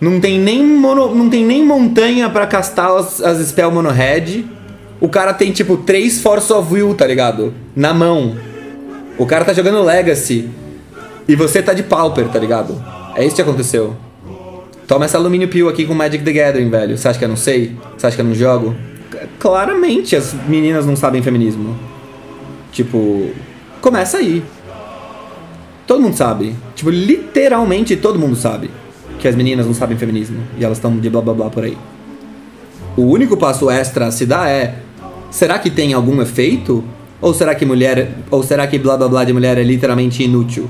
Não tem nem, mono, não tem nem montanha para castar as, as spell monohead o cara tem, tipo, três Force of Will, tá ligado? Na mão. O cara tá jogando Legacy. E você tá de Pauper, tá ligado? É isso que aconteceu. Toma essa alumínio peel aqui com Magic the Gathering, velho. Você acha que eu não sei? Você acha que eu não jogo? Claramente as meninas não sabem feminismo. Tipo, começa aí. Todo mundo sabe. Tipo, literalmente todo mundo sabe que as meninas não sabem feminismo. E elas estão de blá blá blá por aí. O único passo extra a se dar é será que tem algum efeito? Ou será que mulher. Ou será que blá blá blá de mulher é literalmente inútil?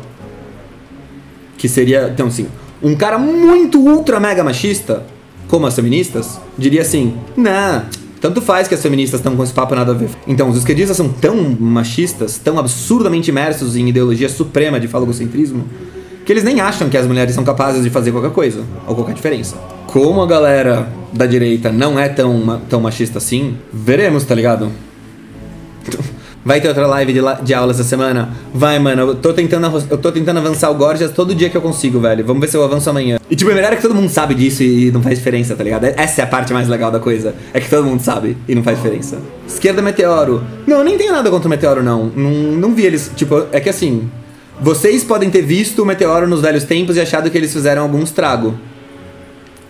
Que seria. Então, assim, um cara muito ultra mega machista, como as feministas, diria assim: Nah, tanto faz que as feministas estão com esse papo nada a ver. Então, os esquerdistas são tão machistas, tão absurdamente imersos em ideologia suprema de falogocentrismo, que eles nem acham que as mulheres são capazes de fazer qualquer coisa ou qualquer diferença. Como a galera da direita não é tão, tão machista assim, veremos, tá ligado? Vai ter outra live de, de aula essa semana? Vai, mano. Eu tô, tentando, eu tô tentando avançar o Gorgias todo dia que eu consigo, velho. Vamos ver se eu avanço amanhã. E tipo, é melhor que todo mundo sabe disso e não faz diferença, tá ligado? Essa é a parte mais legal da coisa. É que todo mundo sabe e não faz diferença. Esquerda Meteoro. Não, eu nem tenho nada contra o Meteoro, não. Não, não vi eles. Tipo, é que assim. Vocês podem ter visto o Meteoro nos velhos tempos e achado que eles fizeram algum estrago.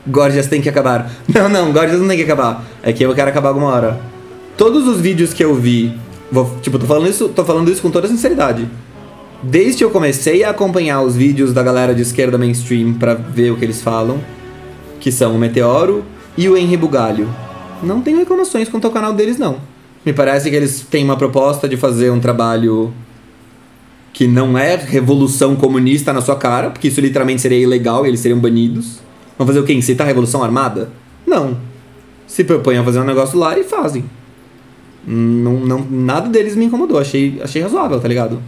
Gorgias tem que acabar. Não, não, Gorgias não tem que acabar. É que eu quero acabar alguma hora. Todos os vídeos que eu vi Vou, tipo, tô falando, isso, tô falando isso com toda sinceridade. Desde que eu comecei a acompanhar os vídeos da galera de esquerda mainstream para ver o que eles falam, que são o Meteoro e o Henry Bugalho, não tenho reclamações quanto ao canal deles, não. Me parece que eles têm uma proposta de fazer um trabalho que não é revolução comunista na sua cara, porque isso literalmente seria ilegal e eles seriam banidos. Vão fazer o quê? Incitar a revolução armada? Não. Se propõem a fazer um negócio lá e fazem. Não, não, nada deles me incomodou, achei, achei razoável, tá ligado?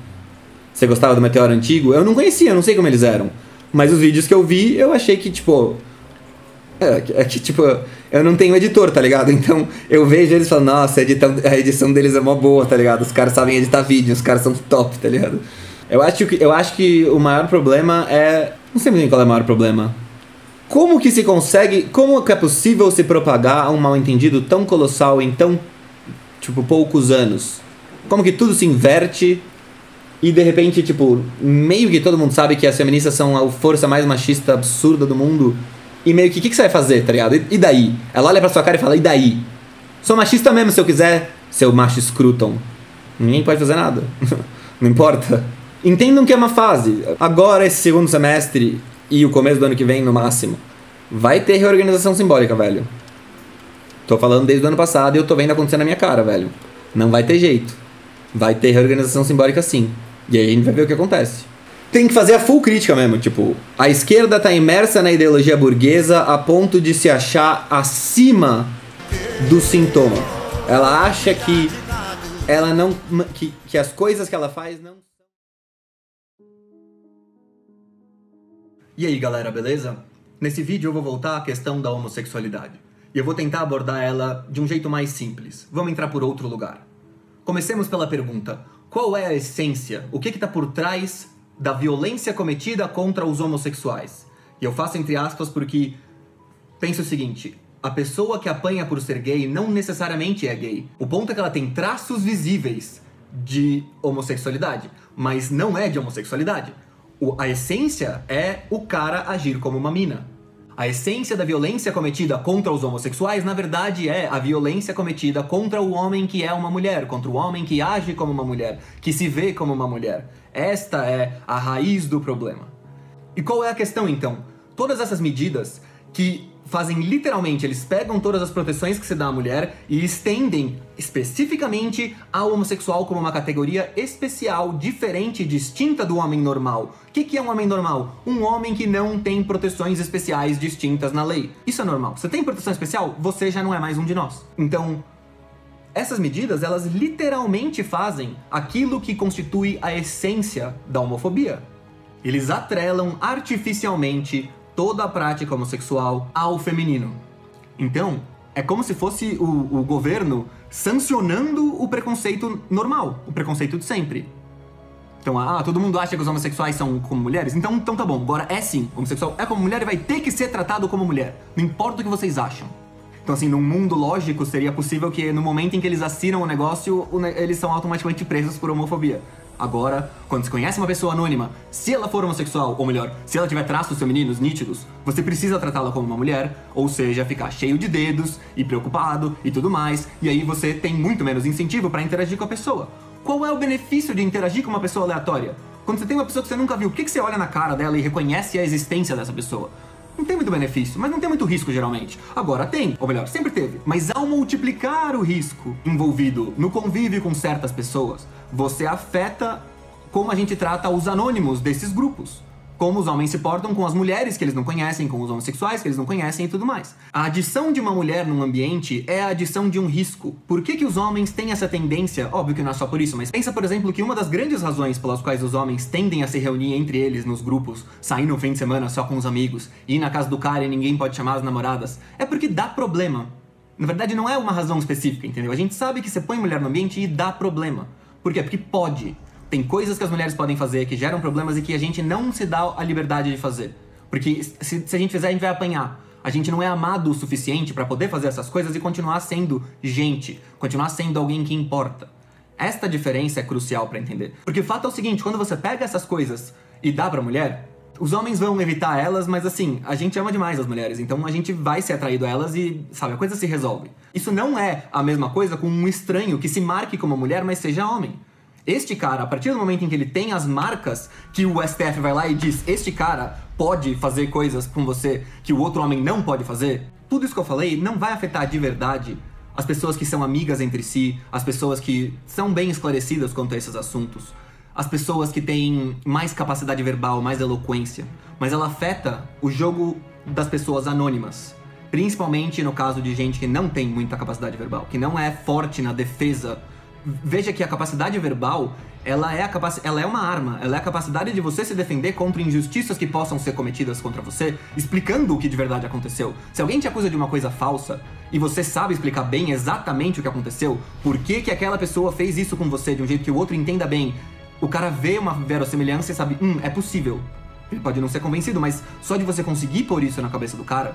Você gostava do Meteoro antigo? Eu não conhecia, não sei como eles eram. Mas os vídeos que eu vi, eu achei que, tipo. É, é que, tipo, eu não tenho editor, tá ligado? Então eu vejo eles falando, nossa, a edição, a edição deles é mó boa, tá ligado? Os caras sabem editar vídeo, os caras são top, tá ligado? Eu acho que, eu acho que o maior problema é. Não sei muito qual é o maior problema. Como que se consegue. Como que é possível se propagar um mal entendido tão colossal em tão tipo, poucos anos. Como que tudo se inverte e de repente, tipo, meio que todo mundo sabe que as feministas são a força mais machista absurda do mundo. E meio que, o que, que, você vai fazer, tá ligado? E, daí? Ela olha pra sua cara e fala, e daí? Sou machista mesmo se eu quiser, seu macho scruton. Ninguém pode fazer nada. Não importa. Entendam que é uma fase. Agora, esse segundo semestre e o começo do ano que vem, no máximo, vai ter reorganização simbólica, velho. Tô falando desde o ano passado e eu tô vendo acontecer na minha cara, velho. Não vai ter jeito. Vai ter reorganização simbólica sim. E aí a gente vai ver o que acontece. Tem que fazer a full crítica mesmo, tipo, a esquerda tá imersa na ideologia burguesa a ponto de se achar acima do sintoma. Ela acha que ela não que, que as coisas que ela faz não E aí, galera, beleza? Nesse vídeo eu vou voltar à questão da homossexualidade. E eu vou tentar abordar ela de um jeito mais simples. Vamos entrar por outro lugar. Comecemos pela pergunta: qual é a essência? O que está por trás da violência cometida contra os homossexuais? E eu faço entre aspas porque penso o seguinte: a pessoa que apanha por ser gay não necessariamente é gay. O ponto é que ela tem traços visíveis de homossexualidade, mas não é de homossexualidade. O, a essência é o cara agir como uma mina. A essência da violência cometida contra os homossexuais, na verdade, é a violência cometida contra o homem que é uma mulher, contra o homem que age como uma mulher, que se vê como uma mulher. Esta é a raiz do problema. E qual é a questão então? Todas essas medidas que fazem literalmente, eles pegam todas as proteções que se dá à mulher e estendem especificamente ao homossexual como uma categoria especial, diferente, distinta do homem normal. O que, que é um homem normal? Um homem que não tem proteções especiais distintas na lei. Isso é normal. Você tem proteção especial? Você já não é mais um de nós. Então, essas medidas, elas literalmente fazem aquilo que constitui a essência da homofobia. Eles atrelam artificialmente toda a prática homossexual ao feminino. Então, é como se fosse o, o governo sancionando o preconceito normal, o preconceito de sempre. Então, ah, todo mundo acha que os homossexuais são como mulheres? Então, então tá bom, agora é sim. Homossexual é como mulher e vai ter que ser tratado como mulher. Não importa o que vocês acham. Então, assim, num mundo lógico, seria possível que no momento em que eles assinam o negócio, eles são automaticamente presos por homofobia. Agora, quando se conhece uma pessoa anônima, se ela for homossexual, ou melhor, se ela tiver traços femininos nítidos, você precisa tratá-la como uma mulher, ou seja, ficar cheio de dedos e preocupado e tudo mais, e aí você tem muito menos incentivo para interagir com a pessoa. Qual é o benefício de interagir com uma pessoa aleatória? Quando você tem uma pessoa que você nunca viu, o que, que você olha na cara dela e reconhece a existência dessa pessoa? Não tem muito benefício, mas não tem muito risco geralmente. Agora tem, ou melhor, sempre teve. Mas ao multiplicar o risco envolvido no convívio com certas pessoas, você afeta como a gente trata os anônimos desses grupos. como os homens se portam com as mulheres que eles não conhecem, com os homossexuais que eles não conhecem e tudo mais. A adição de uma mulher num ambiente é a adição de um risco. Por que, que os homens têm essa tendência? Óbvio que não é só por isso, mas pensa, por exemplo, que uma das grandes razões pelas quais os homens tendem a se reunir entre eles nos grupos, sair no fim de semana só com os amigos, ir na casa do cara e ninguém pode chamar as namoradas, é porque dá problema. Na verdade, não é uma razão específica, entendeu? A gente sabe que você põe mulher no ambiente e dá problema. Por quê? Porque pode tem coisas que as mulheres podem fazer que geram problemas e que a gente não se dá a liberdade de fazer. Porque se, se a gente fizer, a gente vai apanhar. A gente não é amado o suficiente para poder fazer essas coisas e continuar sendo gente, continuar sendo alguém que importa. Esta diferença é crucial para entender. Porque o fato é o seguinte, quando você pega essas coisas e dá pra mulher, os homens vão evitar elas, mas assim, a gente ama demais as mulheres, então a gente vai ser atraído a elas e, sabe, a coisa se resolve. Isso não é a mesma coisa com um estranho que se marque como mulher, mas seja homem. Este cara, a partir do momento em que ele tem as marcas que o STF vai lá e diz: este cara pode fazer coisas com você que o outro homem não pode fazer, tudo isso que eu falei não vai afetar de verdade as pessoas que são amigas entre si, as pessoas que são bem esclarecidas quanto a esses assuntos, as pessoas que têm mais capacidade verbal, mais eloquência, mas ela afeta o jogo das pessoas anônimas. Principalmente no caso de gente que não tem muita capacidade verbal, que não é forte na defesa veja que a capacidade verbal ela é, a capac... ela é uma arma, ela é a capacidade de você se defender contra injustiças que possam ser cometidas contra você, explicando o que de verdade aconteceu. Se alguém te acusa de uma coisa falsa e você sabe explicar bem exatamente o que aconteceu, por que, que aquela pessoa fez isso com você de um jeito que o outro entenda bem, o cara vê uma verossimilhança e sabe, hum, é possível. Ele pode não ser convencido, mas só de você conseguir pôr isso na cabeça do cara,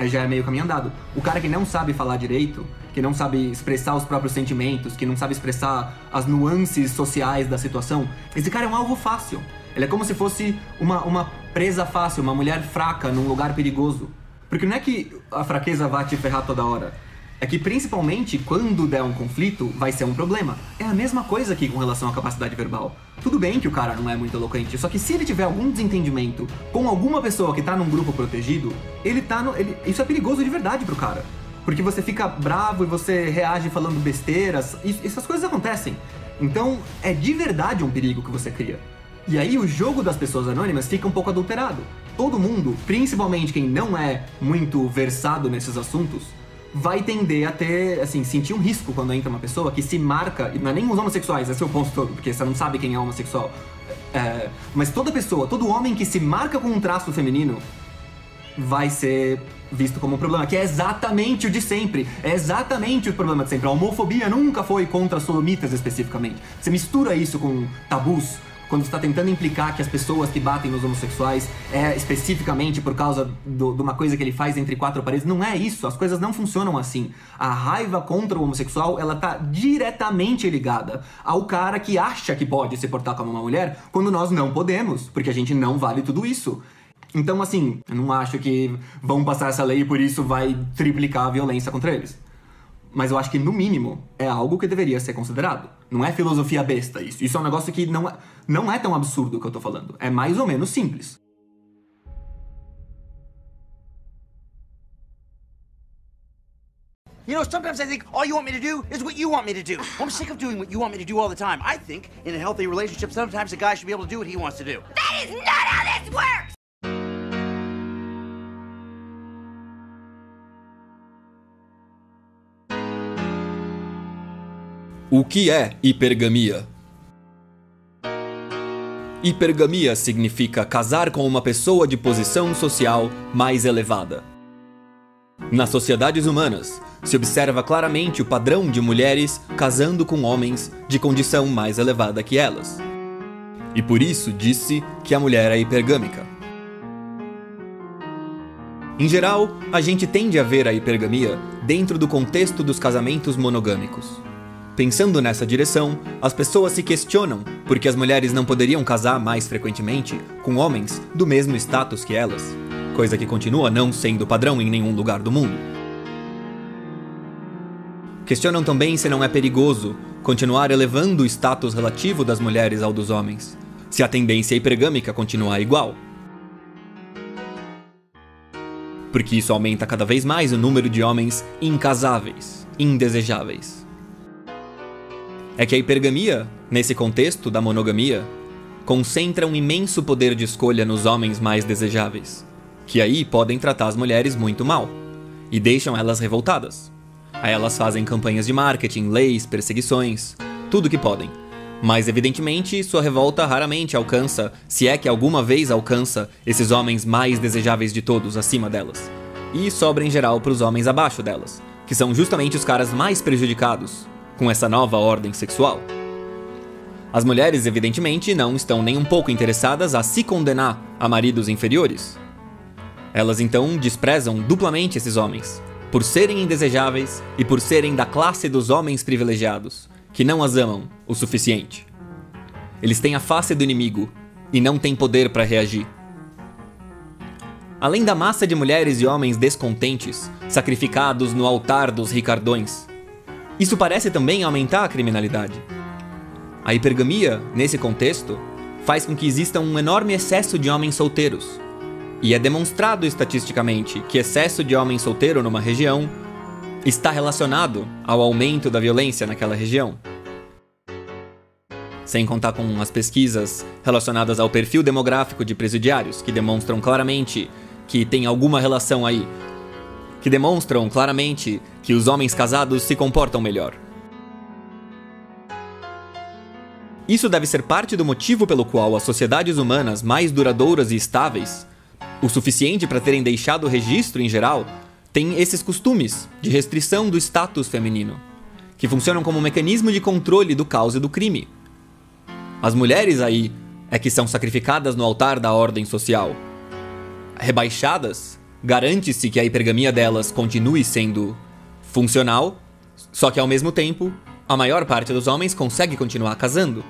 já é meio caminho andado. O cara que não sabe falar direito, que não sabe expressar os próprios sentimentos, que não sabe expressar as nuances sociais da situação, esse cara é um alvo fácil. Ele é como se fosse uma, uma presa fácil, uma mulher fraca num lugar perigoso. Porque não é que a fraqueza vá te ferrar toda hora é que principalmente quando der um conflito, vai ser um problema. É a mesma coisa aqui com relação à capacidade verbal. Tudo bem que o cara não é muito eloquente, só que se ele tiver algum desentendimento com alguma pessoa que tá num grupo protegido, ele tá no. Ele, isso é perigoso de verdade pro cara. Porque você fica bravo e você reage falando besteiras, isso, essas coisas acontecem. Então é de verdade um perigo que você cria. E aí o jogo das pessoas anônimas fica um pouco adulterado. Todo mundo, principalmente quem não é muito versado nesses assuntos, vai tender a ter, assim, sentir um risco quando entra uma pessoa que se marca, não é nem os homossexuais, esse é o ponto todo, porque você não sabe quem é homossexual. É, mas toda pessoa, todo homem que se marca com um traço feminino vai ser visto como um problema, que é exatamente o de sempre. É exatamente o problema de sempre. A homofobia nunca foi contra sodomitas especificamente. Você mistura isso com tabus, quando está tentando implicar que as pessoas que batem nos homossexuais é especificamente por causa do, de uma coisa que ele faz entre quatro paredes. Não é isso, as coisas não funcionam assim. A raiva contra o homossexual, ela tá diretamente ligada ao cara que acha que pode se portar como uma mulher quando nós não podemos, porque a gente não vale tudo isso. Então, assim, eu não acho que vão passar essa lei e por isso vai triplicar a violência contra eles. Mas eu acho que, no mínimo, é algo que deveria ser considerado. Não é filosofia besta isso. Isso é um negócio que não é, não é tão absurdo o que eu tô falando. É mais ou menos simples. You know, sometimes I think all you want me to do is what you want me to do. I'm sick of doing what you want me to do all the time. I think in a healthy relationship, sometimes a guy should be able to do what he wants to do. That is not how this works! O que é hipergamia? Hipergamia significa casar com uma pessoa de posição social mais elevada. Nas sociedades humanas, se observa claramente o padrão de mulheres casando com homens de condição mais elevada que elas. E por isso disse que a mulher é hipergâmica. Em geral, a gente tende a ver a hipergamia dentro do contexto dos casamentos monogâmicos. Pensando nessa direção, as pessoas se questionam por que as mulheres não poderiam casar mais frequentemente com homens do mesmo status que elas, coisa que continua não sendo padrão em nenhum lugar do mundo. Questionam também se não é perigoso continuar elevando o status relativo das mulheres ao dos homens, se a tendência hipergâmica continuar igual. Porque isso aumenta cada vez mais o número de homens incasáveis, indesejáveis é que a hipergamia, nesse contexto da monogamia, concentra um imenso poder de escolha nos homens mais desejáveis, que aí podem tratar as mulheres muito mal e deixam elas revoltadas. Aí elas fazem campanhas de marketing, leis, perseguições, tudo que podem. Mas evidentemente sua revolta raramente alcança, se é que alguma vez alcança, esses homens mais desejáveis de todos acima delas. E sobra em geral para os homens abaixo delas, que são justamente os caras mais prejudicados com essa nova ordem sexual. As mulheres, evidentemente, não estão nem um pouco interessadas a se condenar a maridos inferiores. Elas então desprezam duplamente esses homens, por serem indesejáveis e por serem da classe dos homens privilegiados, que não as amam o suficiente. Eles têm a face do inimigo e não têm poder para reagir. Além da massa de mulheres e homens descontentes, sacrificados no altar dos ricardões, isso parece também aumentar a criminalidade. A hipergamia, nesse contexto, faz com que exista um enorme excesso de homens solteiros. E é demonstrado estatisticamente que excesso de homem solteiro numa região está relacionado ao aumento da violência naquela região. Sem contar com as pesquisas relacionadas ao perfil demográfico de presidiários, que demonstram claramente que tem alguma relação aí. Que demonstram claramente que os homens casados se comportam melhor. Isso deve ser parte do motivo pelo qual as sociedades humanas mais duradouras e estáveis, o suficiente para terem deixado o registro em geral, têm esses costumes de restrição do status feminino, que funcionam como um mecanismo de controle do caos e do crime. As mulheres aí é que são sacrificadas no altar da ordem social. Rebaixadas, garante-se que a hipergamia delas continue sendo funcional, só que ao mesmo tempo, a maior parte dos homens consegue continuar casando.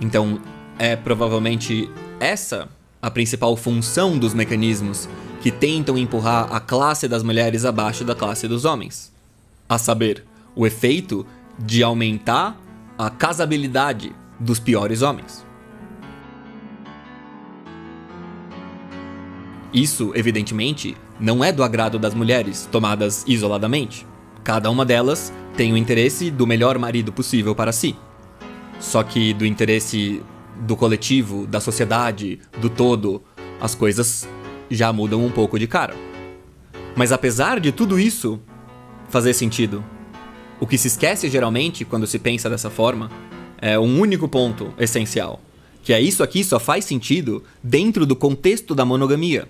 Então, é provavelmente essa a principal função dos mecanismos que tentam empurrar a classe das mulheres abaixo da classe dos homens. A saber, o efeito de aumentar a casabilidade dos piores homens. Isso, evidentemente, não é do agrado das mulheres, tomadas isoladamente. Cada uma delas tem o interesse do melhor marido possível para si. Só que do interesse do coletivo, da sociedade, do todo, as coisas já mudam um pouco de cara. Mas apesar de tudo isso fazer sentido, o que se esquece geralmente quando se pensa dessa forma é um único ponto essencial, que é isso aqui só faz sentido dentro do contexto da monogamia.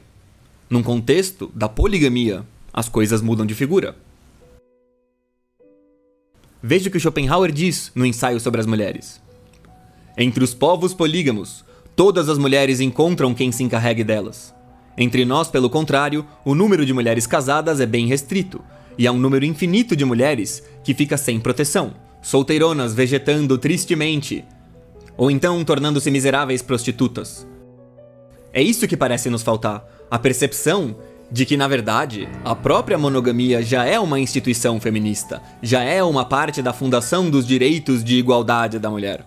Num contexto da poligamia, as coisas mudam de figura. Veja o que Schopenhauer diz no ensaio sobre as mulheres. Entre os povos polígamos, todas as mulheres encontram quem se encarregue delas. Entre nós, pelo contrário, o número de mulheres casadas é bem restrito, e há um número infinito de mulheres que fica sem proteção, solteironas vegetando tristemente, ou então tornando-se miseráveis prostitutas. É isso que parece nos faltar, a percepção de que, na verdade, a própria monogamia já é uma instituição feminista, já é uma parte da fundação dos direitos de igualdade da mulher.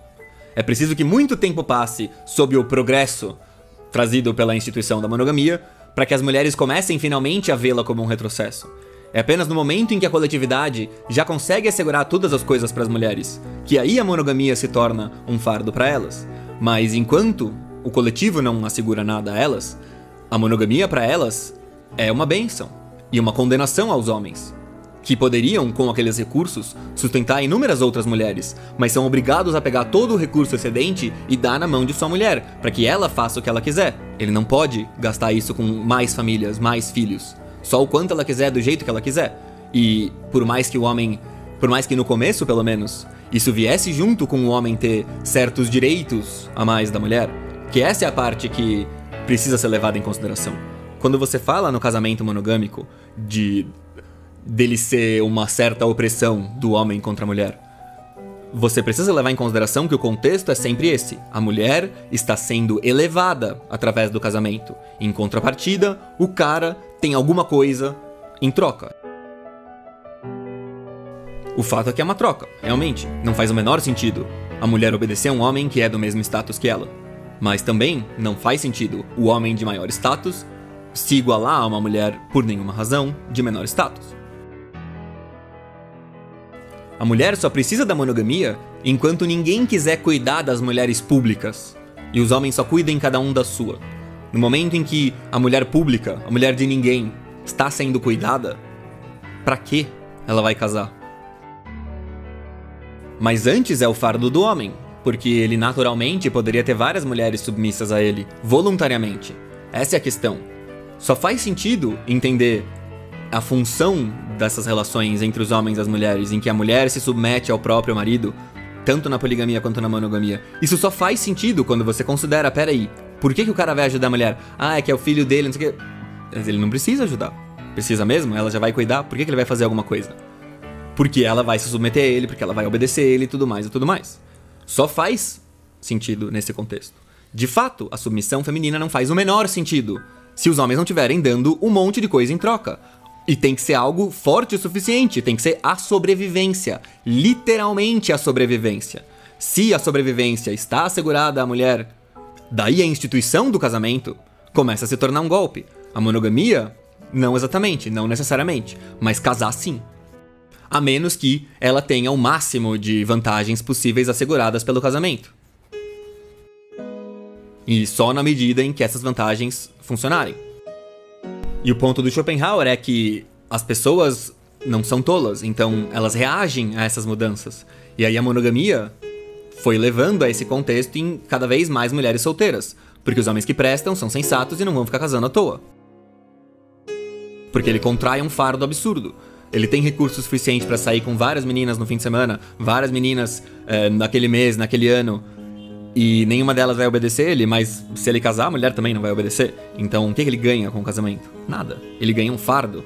É preciso que muito tempo passe sob o progresso trazido pela instituição da monogamia para que as mulheres comecem finalmente a vê-la como um retrocesso. É apenas no momento em que a coletividade já consegue assegurar todas as coisas para as mulheres que aí a monogamia se torna um fardo para elas. Mas enquanto o coletivo não assegura nada a elas, a monogamia para elas é uma benção e uma condenação aos homens, que poderiam, com aqueles recursos, sustentar inúmeras outras mulheres, mas são obrigados a pegar todo o recurso excedente e dar na mão de sua mulher, para que ela faça o que ela quiser. Ele não pode gastar isso com mais famílias, mais filhos, só o quanto ela quiser, do jeito que ela quiser. E por mais que o homem, por mais que no começo, pelo menos, isso viesse junto com o homem ter certos direitos a mais da mulher, que essa é a parte que precisa ser levada em consideração. Quando você fala no casamento monogâmico de dele ser uma certa opressão do homem contra a mulher, você precisa levar em consideração que o contexto é sempre esse. A mulher está sendo elevada através do casamento. Em contrapartida, o cara tem alguma coisa em troca. O fato é que é uma troca, realmente. Não faz o menor sentido a mulher obedecer a um homem que é do mesmo status que ela. Mas também não faz sentido o homem de maior status se igualar a uma mulher por nenhuma razão de menor status. A mulher só precisa da monogamia enquanto ninguém quiser cuidar das mulheres públicas, e os homens só cuidem cada um da sua. No momento em que a mulher pública, a mulher de ninguém, está sendo cuidada, para que ela vai casar? Mas antes é o fardo do homem, porque ele naturalmente poderia ter várias mulheres submissas a ele, voluntariamente. Essa é a questão. Só faz sentido entender a função dessas relações entre os homens e as mulheres, em que a mulher se submete ao próprio marido, tanto na poligamia quanto na monogamia. Isso só faz sentido quando você considera, peraí, por que, que o cara vai ajudar a mulher? Ah, é que é o filho dele, não sei o quê. Mas ele não precisa ajudar. Precisa mesmo? Ela já vai cuidar? Por que, que ele vai fazer alguma coisa? Porque ela vai se submeter a ele, porque ela vai obedecer a ele e tudo mais e tudo mais. Só faz sentido nesse contexto. De fato, a submissão feminina não faz o menor sentido se os homens não estiverem dando um monte de coisa em troca. E tem que ser algo forte o suficiente, tem que ser a sobrevivência. Literalmente a sobrevivência. Se a sobrevivência está assegurada à mulher, daí a instituição do casamento começa a se tornar um golpe. A monogamia, não exatamente, não necessariamente, mas casar sim. A menos que ela tenha o máximo de vantagens possíveis asseguradas pelo casamento. E só na medida em que essas vantagens funcionarem. E o ponto do Schopenhauer é que as pessoas não são tolas, então elas reagem a essas mudanças. E aí a monogamia foi levando a esse contexto em cada vez mais mulheres solteiras, porque os homens que prestam são sensatos e não vão ficar casando à toa. Porque ele contrai um fardo absurdo. Ele tem recurso suficiente para sair com várias meninas no fim de semana, várias meninas é, naquele mês, naquele ano, e nenhuma delas vai obedecer ele, mas se ele casar, a mulher também não vai obedecer. Então, o que ele ganha com o casamento? Nada. Ele ganha um fardo.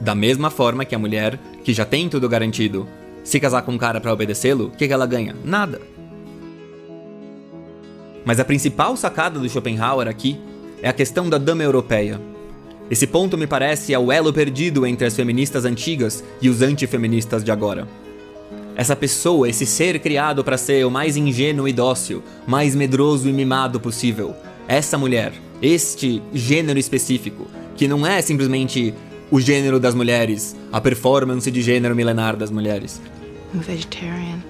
Da mesma forma que a mulher, que já tem tudo garantido, se casar com um cara para obedecê-lo, o que ela ganha? Nada. Mas a principal sacada do Schopenhauer aqui é a questão da dama europeia. Esse ponto me parece é o elo perdido entre as feministas antigas e os antifeministas de agora. Essa pessoa, esse ser criado para ser o mais ingênuo e dócil, mais medroso e mimado possível. Essa mulher, este gênero específico, que não é simplesmente o gênero das mulheres, a performance de gênero milenar das mulheres. I'm vegetarian.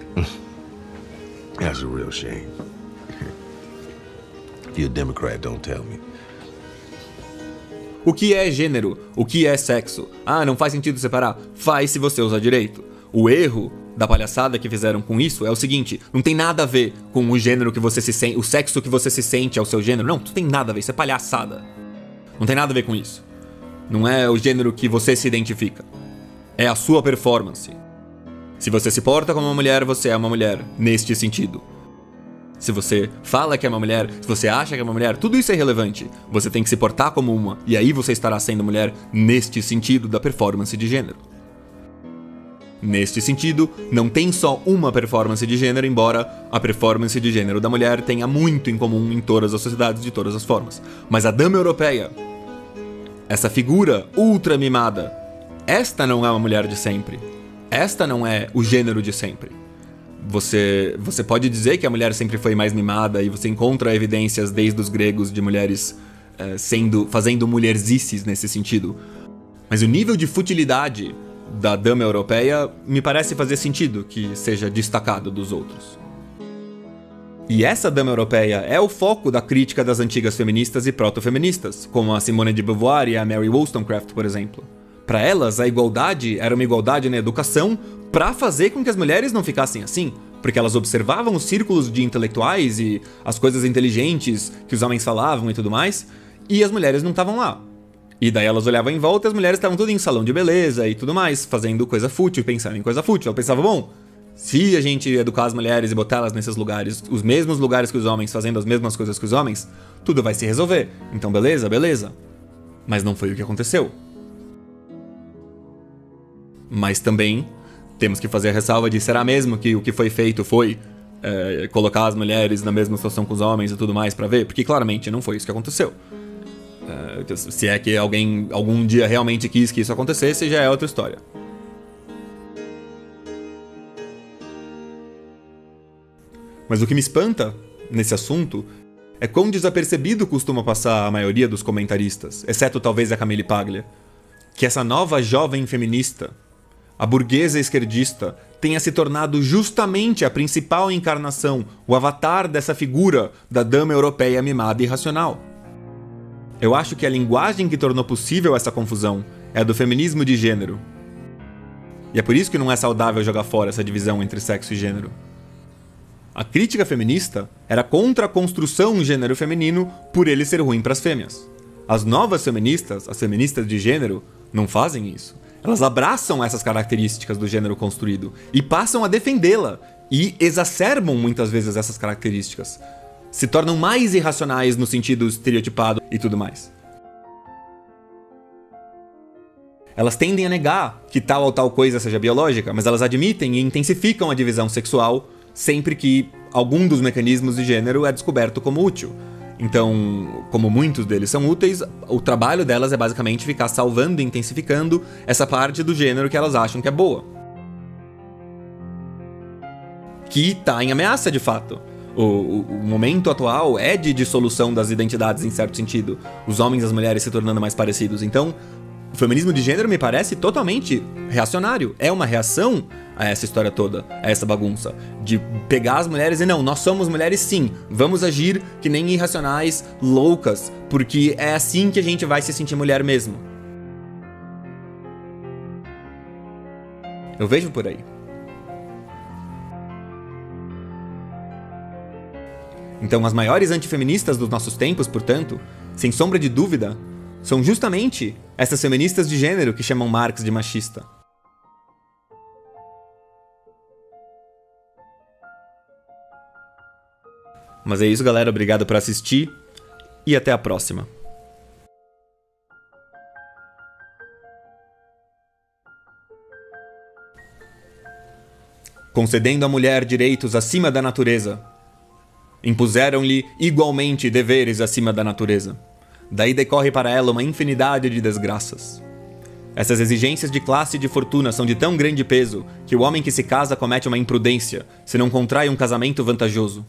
That's a real shame. If you're a Democrat, don't tell me. O que é gênero? O que é sexo? Ah, não faz sentido separar? Faz se você usar direito. O erro da palhaçada que fizeram com isso é o seguinte: não tem nada a ver com o gênero que você se sente, o sexo que você se sente ao seu gênero. Não, não tem nada a ver, isso é palhaçada. Não tem nada a ver com isso. Não é o gênero que você se identifica. É a sua performance. Se você se porta como uma mulher, você é uma mulher, neste sentido. Se você fala que é uma mulher, se você acha que é uma mulher, tudo isso é irrelevante. Você tem que se portar como uma, e aí você estará sendo mulher neste sentido da performance de gênero. Neste sentido, não tem só uma performance de gênero, embora a performance de gênero da mulher tenha muito em comum em todas as sociedades de todas as formas. Mas a dama europeia, essa figura ultra mimada, esta não é uma mulher de sempre. Esta não é o gênero de sempre. Você, você pode dizer que a mulher sempre foi mais mimada e você encontra evidências desde os gregos de mulheres eh, sendo fazendo mulherzices nesse sentido. Mas o nível de futilidade da dama europeia, me parece fazer sentido que seja destacado dos outros. E essa dama europeia é o foco da crítica das antigas feministas e proto-feministas, como a Simone de Beauvoir e a Mary Wollstonecraft, por exemplo. Para elas, a igualdade era uma igualdade na educação para fazer com que as mulheres não ficassem assim, porque elas observavam os círculos de intelectuais e as coisas inteligentes que os homens falavam e tudo mais, e as mulheres não estavam lá. E daí elas olhavam em volta e as mulheres estavam tudo em salão de beleza e tudo mais, fazendo coisa fútil, pensando em coisa fútil. Ela pensava, bom, se a gente educar as mulheres e botar elas nesses lugares, os mesmos lugares que os homens, fazendo as mesmas coisas que os homens, tudo vai se resolver. Então, beleza, beleza. Mas não foi o que aconteceu. Mas também temos que fazer a ressalva de será mesmo que o que foi feito foi é, colocar as mulheres na mesma situação com os homens e tudo mais para ver? Porque claramente não foi isso que aconteceu. Uh, se é que alguém algum dia realmente quis que isso acontecesse, já é outra história. Mas o que me espanta nesse assunto é quão desapercebido costuma passar a maioria dos comentaristas, exceto talvez a Camille Paglia, que essa nova jovem feminista a burguesa esquerdista tenha se tornado justamente a principal encarnação, o avatar dessa figura da dama europeia mimada e racional. Eu acho que a linguagem que tornou possível essa confusão é a do feminismo de gênero. E é por isso que não é saudável jogar fora essa divisão entre sexo e gênero. A crítica feminista era contra a construção gênero feminino por ele ser ruim para as fêmeas. As novas feministas, as feministas de gênero, não fazem isso. Elas abraçam essas características do gênero construído e passam a defendê-la e exacerbam muitas vezes essas características. Se tornam mais irracionais no sentido estereotipado e tudo mais. Elas tendem a negar que tal ou tal coisa seja biológica, mas elas admitem e intensificam a divisão sexual sempre que algum dos mecanismos de gênero é descoberto como útil. Então, como muitos deles são úteis, o trabalho delas é basicamente ficar salvando e intensificando essa parte do gênero que elas acham que é boa. Que está em ameaça de fato. O, o, o, momento atual é de dissolução das identidades em certo sentido. Os homens e as mulheres se tornando mais parecidos. Então, o feminismo de gênero me parece totalmente reacionário. É uma reação a essa história toda, a essa bagunça. De pegar as mulheres e não, nós somos mulheres sim, vamos agir que nem irracionais, loucas, porque é assim que a gente vai se sentir mulher mesmo. Eu vejo por aí. Então, as maiores antifeministas dos nossos tempos, portanto, sem sombra de dúvida, são justamente essas feministas de gênero que chamam Marx de machista. Mas é isso, galera. Obrigado por assistir e até a próxima. Concedendo à mulher direitos acima da natureza, impuseram-lhe igualmente deveres acima da natureza. Daí decorre para ela uma infinidade de desgraças. Essas exigências de classe e de fortuna são de tão grande peso que o homem que se casa comete uma imprudência se não contrai um casamento vantajoso.